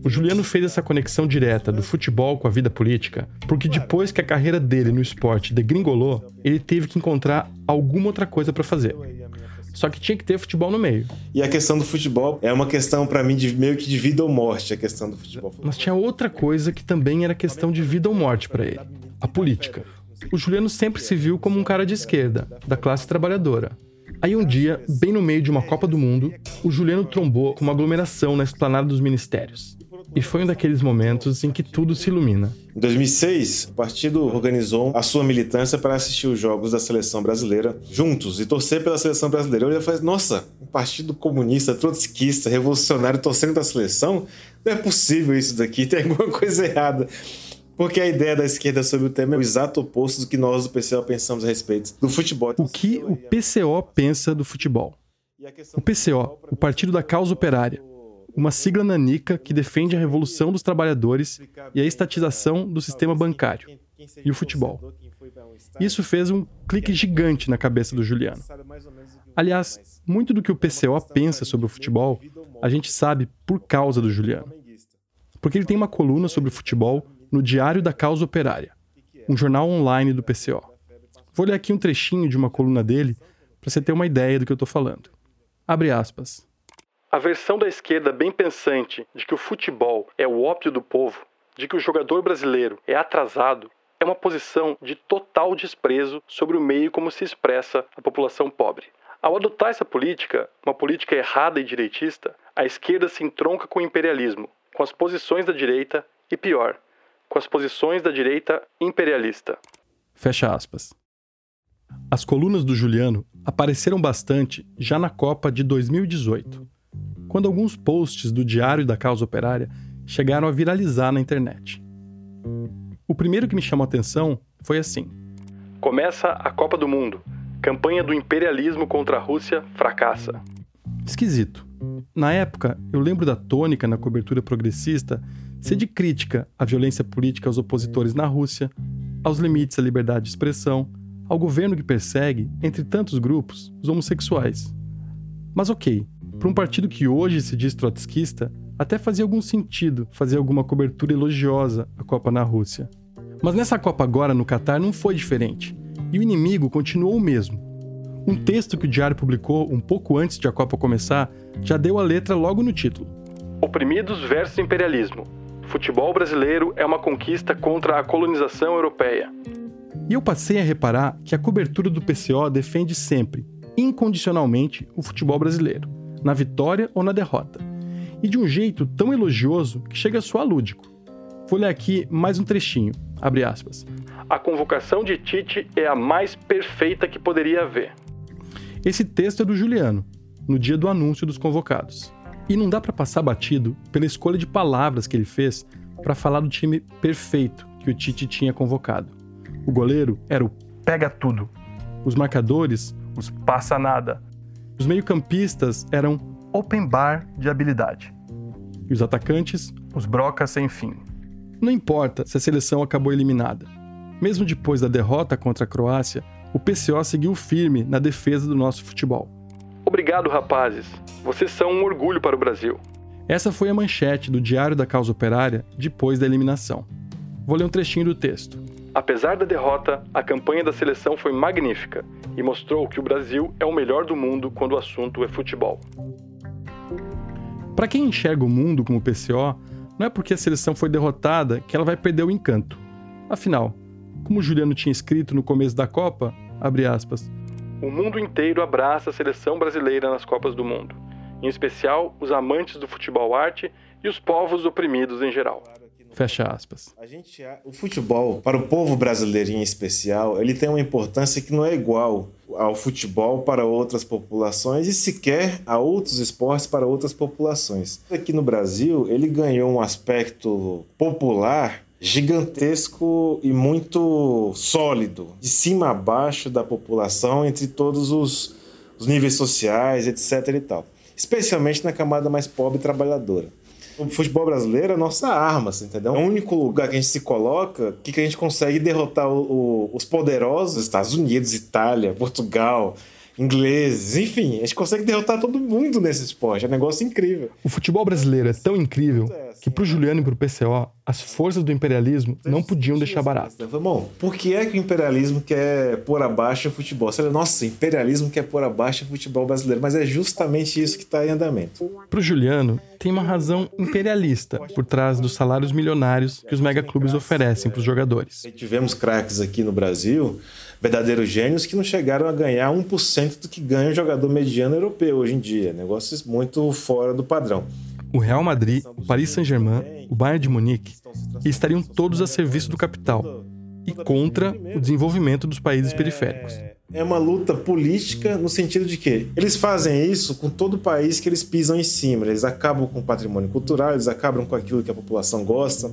O Juliano fez essa conexão direta do futebol com a vida política, porque depois que a carreira dele no esporte degringolou, ele teve que encontrar alguma outra coisa para fazer. Só que tinha que ter futebol no meio. E a questão do futebol é uma questão para mim de meio que de vida ou morte, a questão do futebol. Mas tinha outra coisa que também era questão de vida ou morte para ele: a política. O Juliano sempre se viu como um cara de esquerda, da classe trabalhadora. Aí um dia, bem no meio de uma Copa do Mundo, o Juliano trombou com uma aglomeração na esplanada dos ministérios. E foi um daqueles momentos em que tudo se ilumina. Em 2006, o partido organizou a sua militância para assistir os jogos da seleção brasileira juntos e torcer pela seleção brasileira. Eu falei, nossa, um partido comunista, trotskista, revolucionário torcendo pela seleção? Não é possível isso daqui, tem alguma coisa errada. Porque a ideia da esquerda sobre o tema é o exato oposto do que nós do PCO pensamos a respeito do futebol. O que o PCO pensa do futebol? O PCO, o Partido da Causa Operária, uma sigla nanica que defende a revolução dos trabalhadores e a estatização do sistema bancário e o futebol. Isso fez um clique gigante na cabeça do Juliano. Aliás, muito do que o PCO pensa sobre o futebol, a gente sabe por causa do Juliano. Porque ele tem uma coluna sobre futebol no Diário da Causa Operária, um jornal online do PCO. Vou ler aqui um trechinho de uma coluna dele para você ter uma ideia do que eu estou falando. Abre aspas. A versão da esquerda bem pensante de que o futebol é o ópio do povo, de que o jogador brasileiro é atrasado, é uma posição de total desprezo sobre o meio como se expressa a população pobre. Ao adotar essa política, uma política errada e direitista, a esquerda se entronca com o imperialismo, com as posições da direita e, pior, com as posições da direita imperialista. Fecha aspas. As colunas do Juliano apareceram bastante já na Copa de 2018 quando alguns posts do Diário da Causa Operária chegaram a viralizar na internet. O primeiro que me chamou a atenção foi assim: Começa a Copa do Mundo. Campanha do imperialismo contra a Rússia fracassa. Esquisito. Na época, eu lembro da tônica na cobertura progressista ser de crítica à violência política aos opositores na Rússia, aos limites à liberdade de expressão, ao governo que persegue, entre tantos grupos, os homossexuais. Mas ok, para um partido que hoje se diz trotskista, até fazia algum sentido fazer alguma cobertura elogiosa à Copa na Rússia. Mas nessa Copa agora no Catar não foi diferente, e o inimigo continuou o mesmo. Um texto que o Diário publicou um pouco antes de a Copa começar já deu a letra logo no título. Oprimidos versus imperialismo. Futebol brasileiro é uma conquista contra a colonização europeia. E eu passei a reparar que a cobertura do PCO defende sempre, incondicionalmente, o futebol brasileiro na vitória ou na derrota. E de um jeito tão elogioso que chega a soar lúdico. Vou ler aqui mais um trechinho, abre aspas. A convocação de Tite é a mais perfeita que poderia haver. Esse texto é do Juliano, no dia do anúncio dos convocados. E não dá para passar batido pela escolha de palavras que ele fez para falar do time perfeito que o Tite tinha convocado. O goleiro era o pega tudo. Os marcadores, os passa nada. Os meio-campistas eram open bar de habilidade. E os atacantes, os brocas sem fim. Não importa se a seleção acabou eliminada. Mesmo depois da derrota contra a Croácia, o PCO seguiu firme na defesa do nosso futebol. Obrigado, rapazes. Vocês são um orgulho para o Brasil. Essa foi a manchete do Diário da Causa Operária depois da eliminação. Vou ler um trechinho do texto. Apesar da derrota, a campanha da seleção foi magnífica e mostrou que o Brasil é o melhor do mundo quando o assunto é futebol. Para quem enxerga o mundo como PCO, não é porque a seleção foi derrotada que ela vai perder o encanto. Afinal, como o Juliano tinha escrito no começo da Copa, aspas, o mundo inteiro abraça a seleção brasileira nas Copas do Mundo, em especial os amantes do futebol arte e os povos oprimidos em geral. Fecha aspas. A gente, o futebol, para o povo brasileiro em especial, ele tem uma importância que não é igual ao futebol para outras populações e sequer a outros esportes para outras populações. Aqui no Brasil, ele ganhou um aspecto popular gigantesco e muito sólido, de cima a baixo da população, entre todos os, os níveis sociais, etc. e tal. Especialmente na camada mais pobre e trabalhadora. O futebol brasileiro é a nossa arma, assim, entendeu? É o único lugar que a gente se coloca que, que a gente consegue derrotar o, o, os poderosos Estados Unidos, Itália, Portugal, ingleses, enfim, a gente consegue derrotar todo mundo nesse esporte. É um negócio incrível. O futebol brasileiro é tão incrível que para o Juliano e para o PCO, as forças do imperialismo não podiam deixar barato. Bom, por que é que o imperialismo quer pôr abaixo o futebol? Você fala, nossa, o imperialismo quer pôr abaixo o futebol brasileiro, mas é justamente isso que está em andamento. Para o Juliano, tem uma razão imperialista por trás dos salários milionários que os megaclubes oferecem para os jogadores. Tivemos craques aqui no Brasil verdadeiros gênios que não chegaram a ganhar 1% do que ganha um jogador mediano europeu hoje em dia. Negócios muito fora do padrão. O Real Madrid, o Paris Saint-Germain, o Bayern de Munique estariam todos a serviço do capital. e contra o desenvolvimento dos países periféricos. É uma luta política no sentido de que eles fazem isso com todo o país que eles pisam em cima. Eles acabam com o patrimônio cultural, eles acabam com aquilo que a população gosta,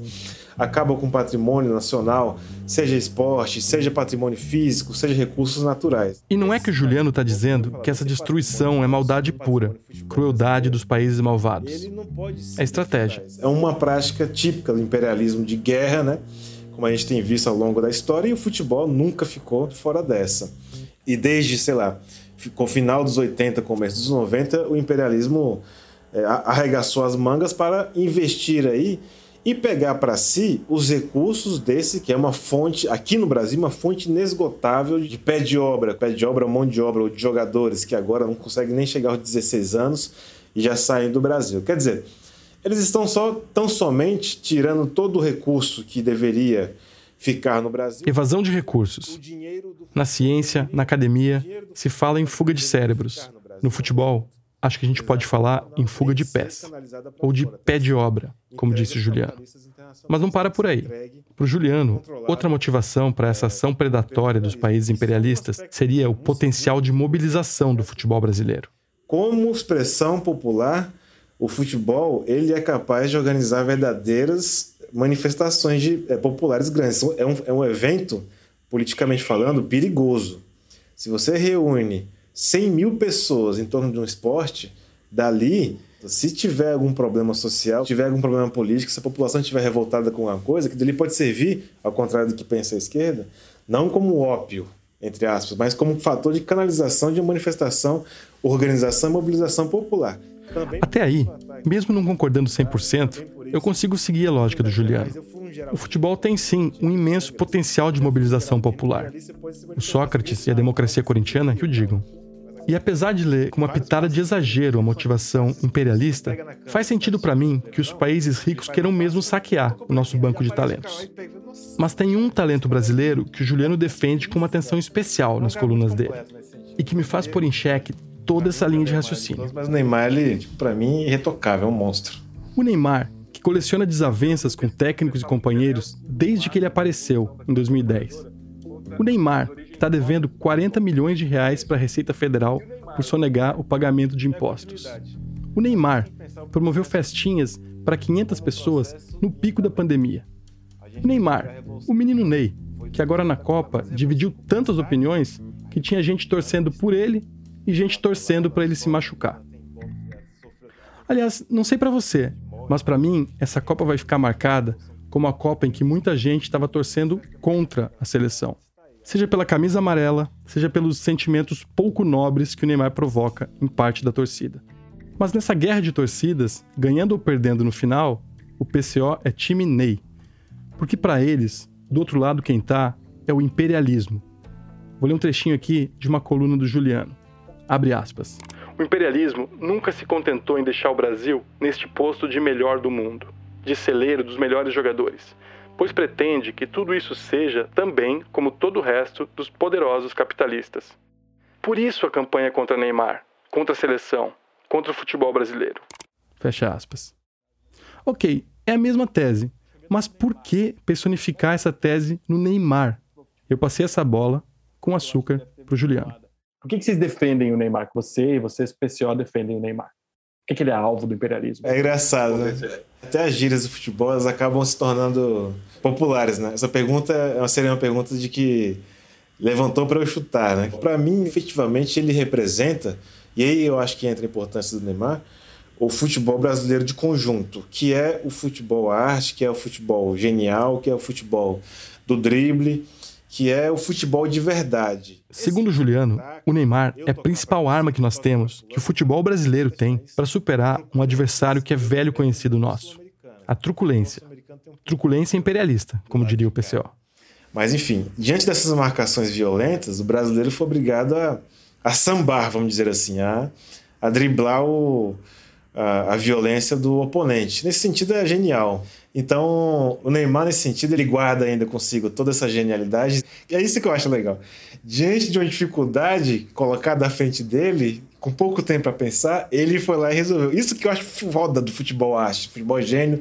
acabam com o patrimônio nacional, seja esporte, seja patrimônio físico, seja recursos naturais. E não é que o Juliano está dizendo que essa destruição é maldade pura, crueldade dos países malvados. É estratégia. É uma prática típica do imperialismo de guerra, né? Como a gente tem visto ao longo da história, e o futebol nunca ficou fora dessa. E desde, sei lá, com o final dos 80, começo dos 90, o imperialismo é, arregaçou as mangas para investir aí e pegar para si os recursos desse que é uma fonte, aqui no Brasil, uma fonte inesgotável de pé de obra, pé de obra, mão de obra, ou de jogadores que agora não conseguem nem chegar aos 16 anos e já saem do Brasil. Quer dizer, eles estão só tão somente tirando todo o recurso que deveria ficar no Brasil. Evasão de recursos. Na ciência, na academia, se fala em fuga de cérebros. No futebol, acho que a gente pode falar em fuga de pés, ou de pé de obra, como disse Juliano. Mas não para por aí. Para o Juliano, outra motivação para essa ação predatória dos países imperialistas seria o potencial de mobilização do futebol brasileiro. Como expressão popular, o futebol ele é capaz de organizar verdadeiras manifestações de, é, populares grandes. É um, é um evento, politicamente falando, perigoso. Se você reúne 100 mil pessoas em torno de um esporte, dali, se tiver algum problema social, tiver algum problema político, se a população estiver revoltada com alguma coisa, que dali pode servir, ao contrário do que pensa a esquerda, não como ópio, entre aspas, mas como fator de canalização de uma manifestação, organização e mobilização popular. Até aí, mesmo não concordando 100%, eu consigo seguir a lógica do Juliano. O futebol tem sim um imenso potencial de mobilização popular. O Sócrates e a democracia corintiana que o digam. E apesar de ler com uma pitada de exagero a motivação imperialista, faz sentido para mim que os países ricos queiram mesmo saquear o nosso banco de talentos. Mas tem um talento brasileiro que o Juliano defende com uma atenção especial nas colunas dele e que me faz pôr em xeque toda essa linha de raciocínio. Mas o Neymar, ele, tipo, para mim, é irretocável, é um monstro. O Neymar, que coleciona desavenças com técnicos e companheiros desde que ele apareceu em 2010. O Neymar, está devendo 40 milhões de reais para a Receita Federal por sonegar o pagamento de impostos. O Neymar promoveu festinhas para 500 pessoas no pico da pandemia. O Neymar, o menino Ney, que agora na Copa dividiu tantas opiniões que tinha gente torcendo por ele e gente torcendo para ele se machucar. Aliás, não sei para você, mas para mim essa Copa vai ficar marcada como a Copa em que muita gente estava torcendo contra a seleção seja pela camisa amarela, seja pelos sentimentos pouco nobres que o Neymar provoca em parte da torcida. Mas nessa guerra de torcidas, ganhando ou perdendo no final, o PCO é time Ney. Porque para eles, do outro lado quem tá é o imperialismo. Vou ler um trechinho aqui de uma coluna do Juliano. Abre aspas. O imperialismo nunca se contentou em deixar o Brasil neste posto de melhor do mundo, de celeiro dos melhores jogadores pois pretende que tudo isso seja também como todo o resto dos poderosos capitalistas. Por isso a campanha contra Neymar, contra a seleção, contra o futebol brasileiro. Fecha aspas. Ok, é a mesma tese, mas por que personificar essa tese no Neymar? Eu passei essa bola com açúcar para o Juliano. Por que, que vocês defendem o Neymar? Você e vocês, PCO, defendem o Neymar? Por que, que ele é alvo do imperialismo? É engraçado, né? Até as gírias do futebol elas acabam se tornando populares, né? Essa pergunta é seria uma pergunta de que levantou para eu chutar, né? Para mim, efetivamente, ele representa, e aí eu acho que entra a importância do Neymar, o futebol brasileiro de conjunto, que é o futebol arte, que é o futebol genial, que é o futebol do drible, que é o futebol de verdade. Segundo Juliano, o Neymar é a principal arma que nós temos, que o futebol brasileiro tem, para superar um adversário que é velho conhecido nosso: a truculência. Truculência imperialista, como diria o PCO. Mas, enfim, diante dessas marcações violentas, o brasileiro foi obrigado a, a sambar, vamos dizer assim, a, a driblar o, a, a, violência do oponente. Nesse sentido, é genial. Então, o Neymar, nesse sentido, ele guarda ainda consigo toda essa genialidade. E é isso que eu acho legal. Diante de uma dificuldade colocada à frente dele, com pouco tempo para pensar, ele foi lá e resolveu. Isso que eu acho foda do futebol arte, futebol gênio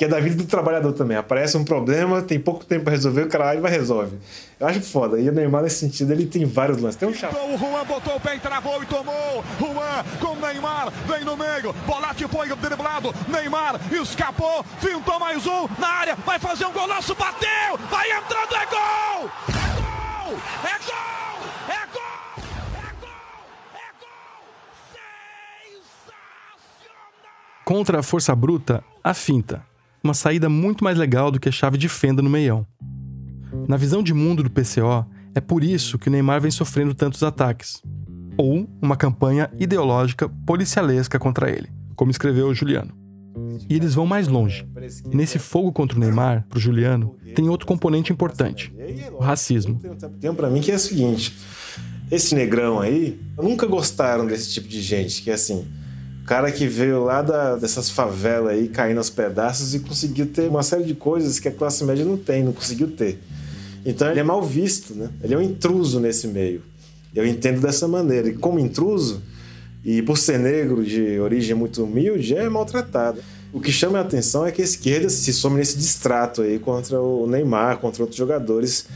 que é da vida do trabalhador também. Aparece um problema, tem pouco tempo para resolver, o cara lá e vai resolve. Eu acho foda. E o Neymar, nesse sentido, ele tem vários lances. Tem um chato. O Juan botou o pé e travou e tomou. Juan com o Neymar, vem no meio. Bolate foi driblado. Neymar escapou, fintou mais um na área, vai fazer um golaço, bateu, vai entrando, é gol! É gol! É gol! É gol! É gol! É gol! Contra a força bruta, a finta uma saída muito mais legal do que a chave de fenda no meião. Na visão de mundo do PCO, é por isso que o Neymar vem sofrendo tantos ataques. Ou uma campanha ideológica policialesca contra ele, como escreveu Juliano. E eles vão mais longe. Nesse fogo contra o Neymar, pro Juliano, tem outro componente importante: o racismo. Tem para mim que é o seguinte: esse negrão aí, nunca gostaram desse tipo de gente, que é assim, cara que veio lá da, dessas favelas aí, caindo aos pedaços e conseguiu ter uma série de coisas que a classe média não tem, não conseguiu ter. Então ele é mal visto, né? Ele é um intruso nesse meio. Eu entendo dessa maneira. E como intruso, e por ser negro de origem muito humilde, é maltratado. O que chama a atenção é que a esquerda se some nesse distrato aí contra o Neymar, contra outros jogadores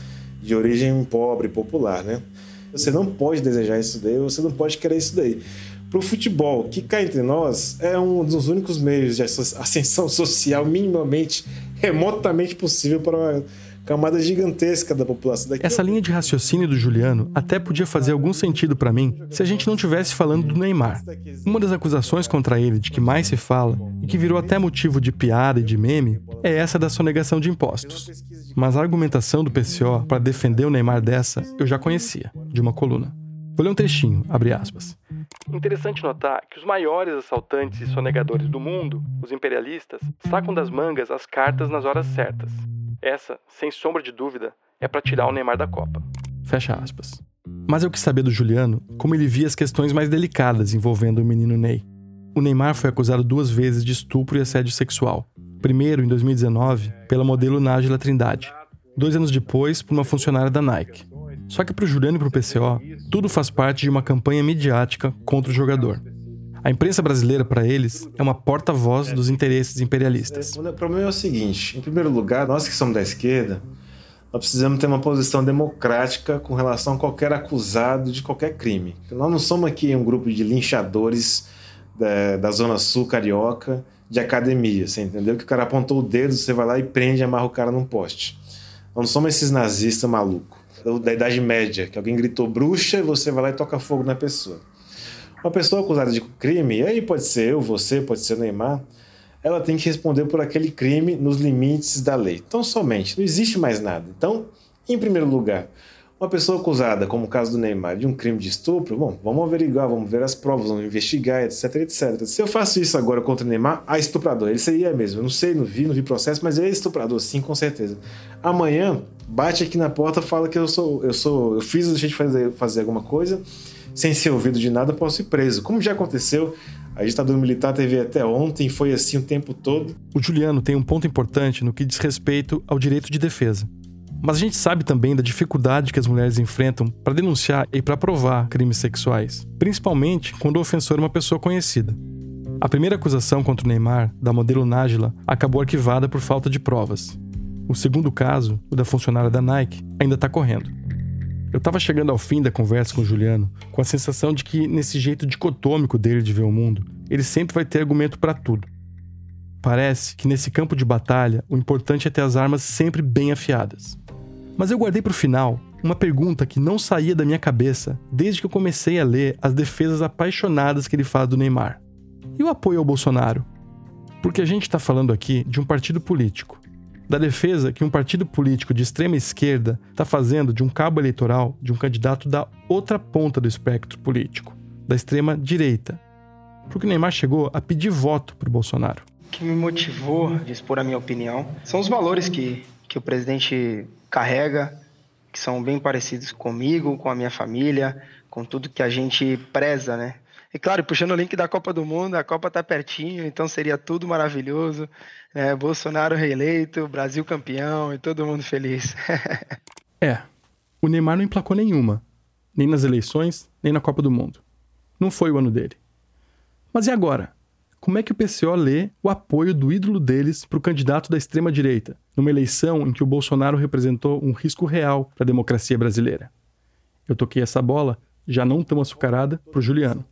de origem pobre, popular, né? Você não pode desejar isso daí, você não pode querer isso daí para o futebol, que cá entre nós é um dos únicos meios de ascensão social minimamente, remotamente possível para uma camada gigantesca da população. Daqui Essa linha de raciocínio do Juliano até podia fazer algum sentido para mim se a gente não tivesse falando do Neymar. Uma das acusações contra ele de que mais se fala e que virou até motivo de piada e de meme é essa da sonegação de impostos. Mas a argumentação do PCO para defender o Neymar dessa eu já conhecia, de uma coluna. Vou ler um trechinho, abre aspas. Interessante notar que os maiores assaltantes e sonegadores do mundo, os imperialistas, sacam das mangas as cartas nas horas certas. Essa, sem sombra de dúvida, é para tirar o Neymar da Copa. Fecha aspas. Mas eu quis saber do Juliano como ele via as questões mais delicadas envolvendo o menino Ney. O Neymar foi acusado duas vezes de estupro e assédio sexual. Primeiro, em 2019, pela modelo Nájila Trindade. Dois anos depois, por uma funcionária da Nike. Só que para o Juliano e para o PCO, tudo faz parte de uma campanha midiática contra o jogador. A imprensa brasileira, para eles, é uma porta-voz dos interesses imperialistas. O problema é o seguinte: em primeiro lugar, nós que somos da esquerda, nós precisamos ter uma posição democrática com relação a qualquer acusado de qualquer crime. Nós não somos aqui um grupo de linchadores da, da Zona Sul carioca de academia, você entendeu? Que o cara apontou o dedo, você vai lá e prende e amarra o cara num poste. Nós não somos esses nazistas malucos da Idade Média, que alguém gritou bruxa e você vai lá e toca fogo na pessoa. Uma pessoa acusada de crime, aí pode ser eu, você, pode ser Neymar, ela tem que responder por aquele crime nos limites da lei. Então, somente, não existe mais nada. Então, em primeiro lugar, uma pessoa acusada, como o caso do Neymar, de um crime de estupro, bom, vamos averiguar, vamos ver as provas, vamos investigar, etc, etc. Se eu faço isso agora contra o Neymar, ah, estuprador, ele seria mesmo. Eu não sei, não vi, não vi processo, mas ele é estuprador, sim, com certeza. Amanhã, bate aqui na porta, fala que eu sou, eu sou, eu fiz a gente fazer, fazer alguma coisa, sem ser ouvido de nada, posso ir preso. Como já aconteceu, a ditadura militar teve até ontem, foi assim o tempo todo. O Juliano tem um ponto importante no que diz respeito ao direito de defesa. Mas a gente sabe também da dificuldade que as mulheres enfrentam para denunciar e para provar crimes sexuais, principalmente quando o ofensor é uma pessoa conhecida. A primeira acusação contra o Neymar, da modelo Nájila, acabou arquivada por falta de provas. O segundo caso, o da funcionária da Nike, ainda está correndo. Eu estava chegando ao fim da conversa com o Juliano com a sensação de que, nesse jeito dicotômico dele de ver o mundo, ele sempre vai ter argumento para tudo. Parece que nesse campo de batalha, o importante é ter as armas sempre bem afiadas. Mas eu guardei para o final uma pergunta que não saía da minha cabeça desde que eu comecei a ler as defesas apaixonadas que ele faz do Neymar. E o apoio ao Bolsonaro? Porque a gente está falando aqui de um partido político. Da defesa que um partido político de extrema esquerda está fazendo de um cabo eleitoral de um candidato da outra ponta do espectro político, da extrema direita. Porque o Neymar chegou a pedir voto para o Bolsonaro. O que me motivou a expor a minha opinião são os valores que, que o presidente carrega, que são bem parecidos comigo, com a minha família, com tudo que a gente preza, né? E claro, puxando o link da Copa do Mundo, a Copa tá pertinho, então seria tudo maravilhoso. Né? Bolsonaro reeleito, Brasil campeão e todo mundo feliz. é, o Neymar não emplacou nenhuma, nem nas eleições, nem na Copa do Mundo. Não foi o ano dele. Mas e agora? como é que o PCO lê o apoio do ídolo deles para o candidato da extrema-direita, numa eleição em que o Bolsonaro representou um risco real para a democracia brasileira. Eu toquei essa bola, já não tão açucarada, para o Juliano.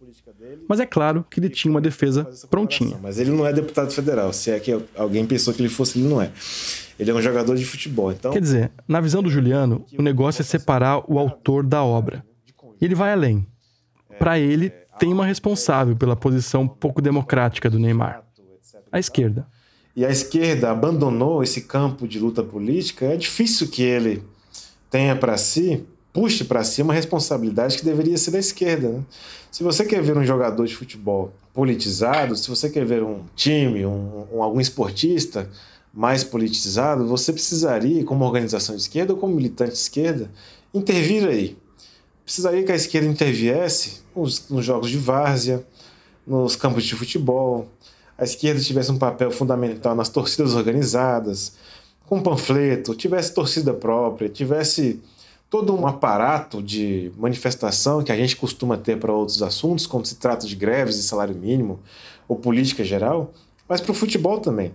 Mas é claro que ele tinha uma defesa prontinha. Mas ele não é deputado federal. Se é que alguém pensou que ele fosse, ele não é. Ele é um jogador de futebol. Então... Quer dizer, na visão do Juliano, o negócio é separar o autor da obra. E ele vai além. Para ele, tem uma responsável pela posição pouco democrática do Neymar: a esquerda. E a esquerda abandonou esse campo de luta política. É difícil que ele tenha para si puxe para si uma responsabilidade que deveria ser da esquerda. Né? Se você quer ver um jogador de futebol politizado, se você quer ver um time, um, um, algum esportista mais politizado, você precisaria, como organização de esquerda ou como militante de esquerda, intervir aí. Precisaria que a esquerda interviesse nos, nos jogos de várzea, nos campos de futebol, a esquerda tivesse um papel fundamental nas torcidas organizadas, com panfleto, tivesse torcida própria, tivesse todo um aparato de manifestação que a gente costuma ter para outros assuntos, quando se trata de greves de salário mínimo ou política geral, mas para o futebol também.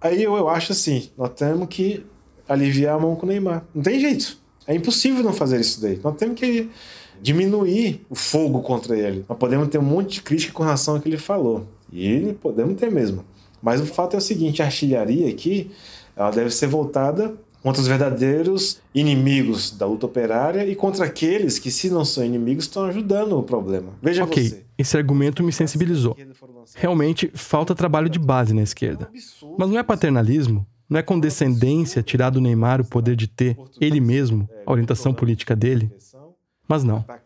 Aí eu, eu acho assim, nós temos que aliviar a mão com o Neymar. Não tem jeito. É impossível não fazer isso daí. Nós temos que diminuir o fogo contra ele. Nós podemos ter um monte de crítica com relação ao que ele falou. E podemos ter mesmo. Mas o fato é o seguinte, a artilharia aqui, ela deve ser voltada contra os verdadeiros inimigos da luta operária e contra aqueles que, se não são inimigos, estão ajudando o problema. Veja okay, você. Esse argumento me sensibilizou. Realmente falta trabalho de base na esquerda. Mas não é paternalismo? Não é condescendência tirar do Neymar o poder de ter, ele mesmo, a orientação política dele? Mas não. Para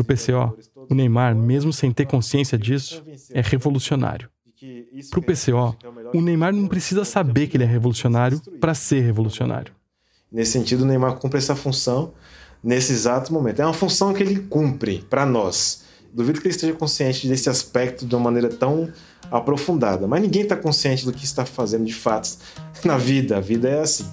o PCO, o Neymar, mesmo sem ter consciência disso, é revolucionário. Para o PCO, o Neymar não precisa saber que ele é revolucionário para ser revolucionário. Nesse sentido, o Neymar cumpre essa função nesse exato momento. É uma função que ele cumpre para nós. Duvido que ele esteja consciente desse aspecto de uma maneira tão aprofundada. Mas ninguém está consciente do que está fazendo de fato na vida. A vida é assim.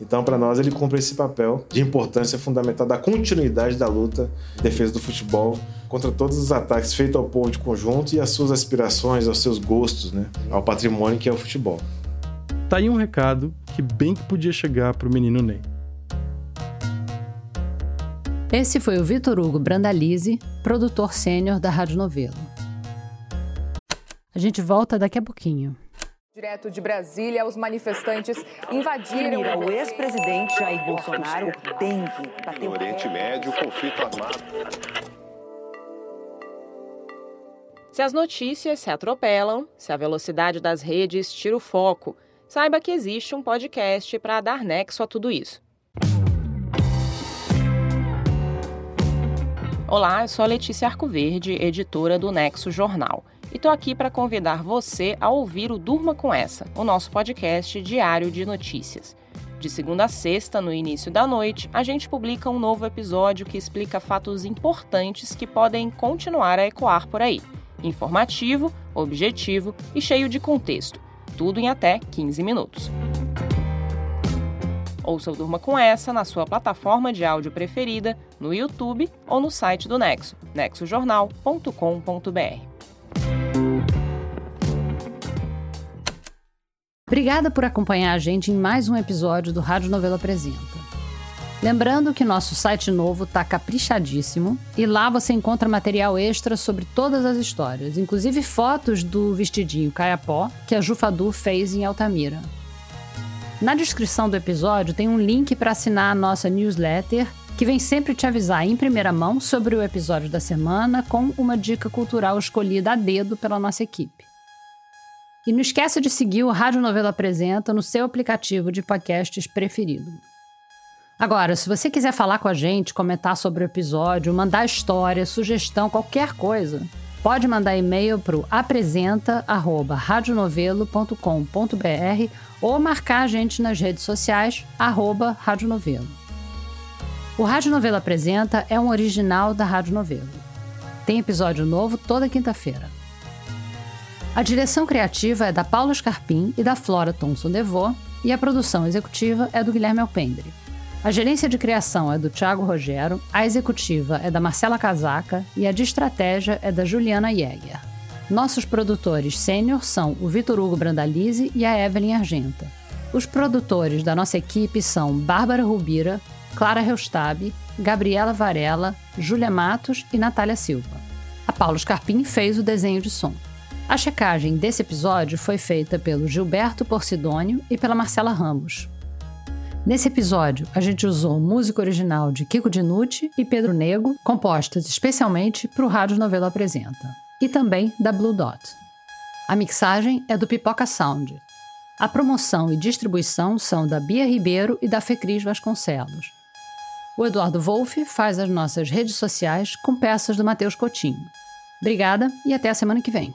Então, para nós, ele cumpre esse papel de importância fundamental da continuidade da luta em defesa do futebol contra todos os ataques feitos ao povo de conjunto e às suas aspirações, aos seus gostos, né? ao patrimônio que é o futebol. Tá aí um recado que bem que podia chegar para o menino Ney. Esse foi o Vitor Hugo Brandalize, produtor sênior da Rádio Novelo. A gente volta daqui a pouquinho. Direto de Brasília, os manifestantes invadiram. o ex-presidente Jair Bolsonaro tem que bater No Oriente Médio, conflito armado. Se as notícias se atropelam, se a velocidade das redes tira o foco, saiba que existe um podcast para dar nexo a tudo isso. Olá, eu sou a Letícia Arcoverde, editora do Nexo Jornal, e estou aqui para convidar você a ouvir o Durma com Essa, o nosso podcast diário de notícias. De segunda a sexta, no início da noite, a gente publica um novo episódio que explica fatos importantes que podem continuar a ecoar por aí. Informativo, objetivo e cheio de contexto tudo em até 15 minutos. Ouça o Durma com essa na sua plataforma de áudio preferida, no YouTube ou no site do Nexo, nexojornal.com.br. Obrigada por acompanhar a gente em mais um episódio do Rádio Novela Apresenta. Lembrando que nosso site novo tá caprichadíssimo e lá você encontra material extra sobre todas as histórias, inclusive fotos do vestidinho caiapó que a Jufadu fez em Altamira. Na descrição do episódio tem um link para assinar a nossa newsletter, que vem sempre te avisar em primeira mão sobre o episódio da semana com uma dica cultural escolhida a dedo pela nossa equipe. E não esqueça de seguir o Rádio Novela Apresenta no seu aplicativo de podcasts preferido. Agora, se você quiser falar com a gente, comentar sobre o episódio, mandar história, sugestão, qualquer coisa, pode mandar e-mail para o apresenta@radionovelo.com.br ou marcar a gente nas redes sociais arroba Rádio Novelo. O Rádio Novelo Apresenta é um original da Rádio Novelo. Tem episódio novo toda quinta-feira. A direção criativa é da Paula Scarpim e da Flora Thomson Devô e a produção executiva é do Guilherme Alpendre. A gerência de criação é do Thiago Rogero, a executiva é da Marcela Casaca e a de estratégia é da Juliana Jäger. Nossos produtores sênior são o Vitor Hugo Brandalize e a Evelyn Argenta. Os produtores da nossa equipe são Bárbara Rubira, Clara Reustab, Gabriela Varela, Júlia Matos e Natália Silva. A Paulo Scarpim fez o desenho de som. A checagem desse episódio foi feita pelo Gilberto Porcidônio e pela Marcela Ramos. Nesse episódio, a gente usou música original de Kiko Dinucci e Pedro Nego, compostas especialmente para o Rádio Novela Apresenta, e também da Blue Dot. A mixagem é do Pipoca Sound. A promoção e distribuição são da Bia Ribeiro e da Fecris Vasconcelos. O Eduardo Wolff faz as nossas redes sociais com peças do Matheus Coutinho. Obrigada e até a semana que vem.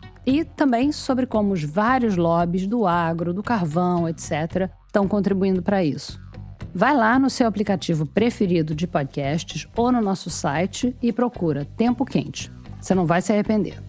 E também sobre como os vários lobbies do agro, do carvão, etc., estão contribuindo para isso. Vai lá no seu aplicativo preferido de podcasts ou no nosso site e procura Tempo Quente. Você não vai se arrepender.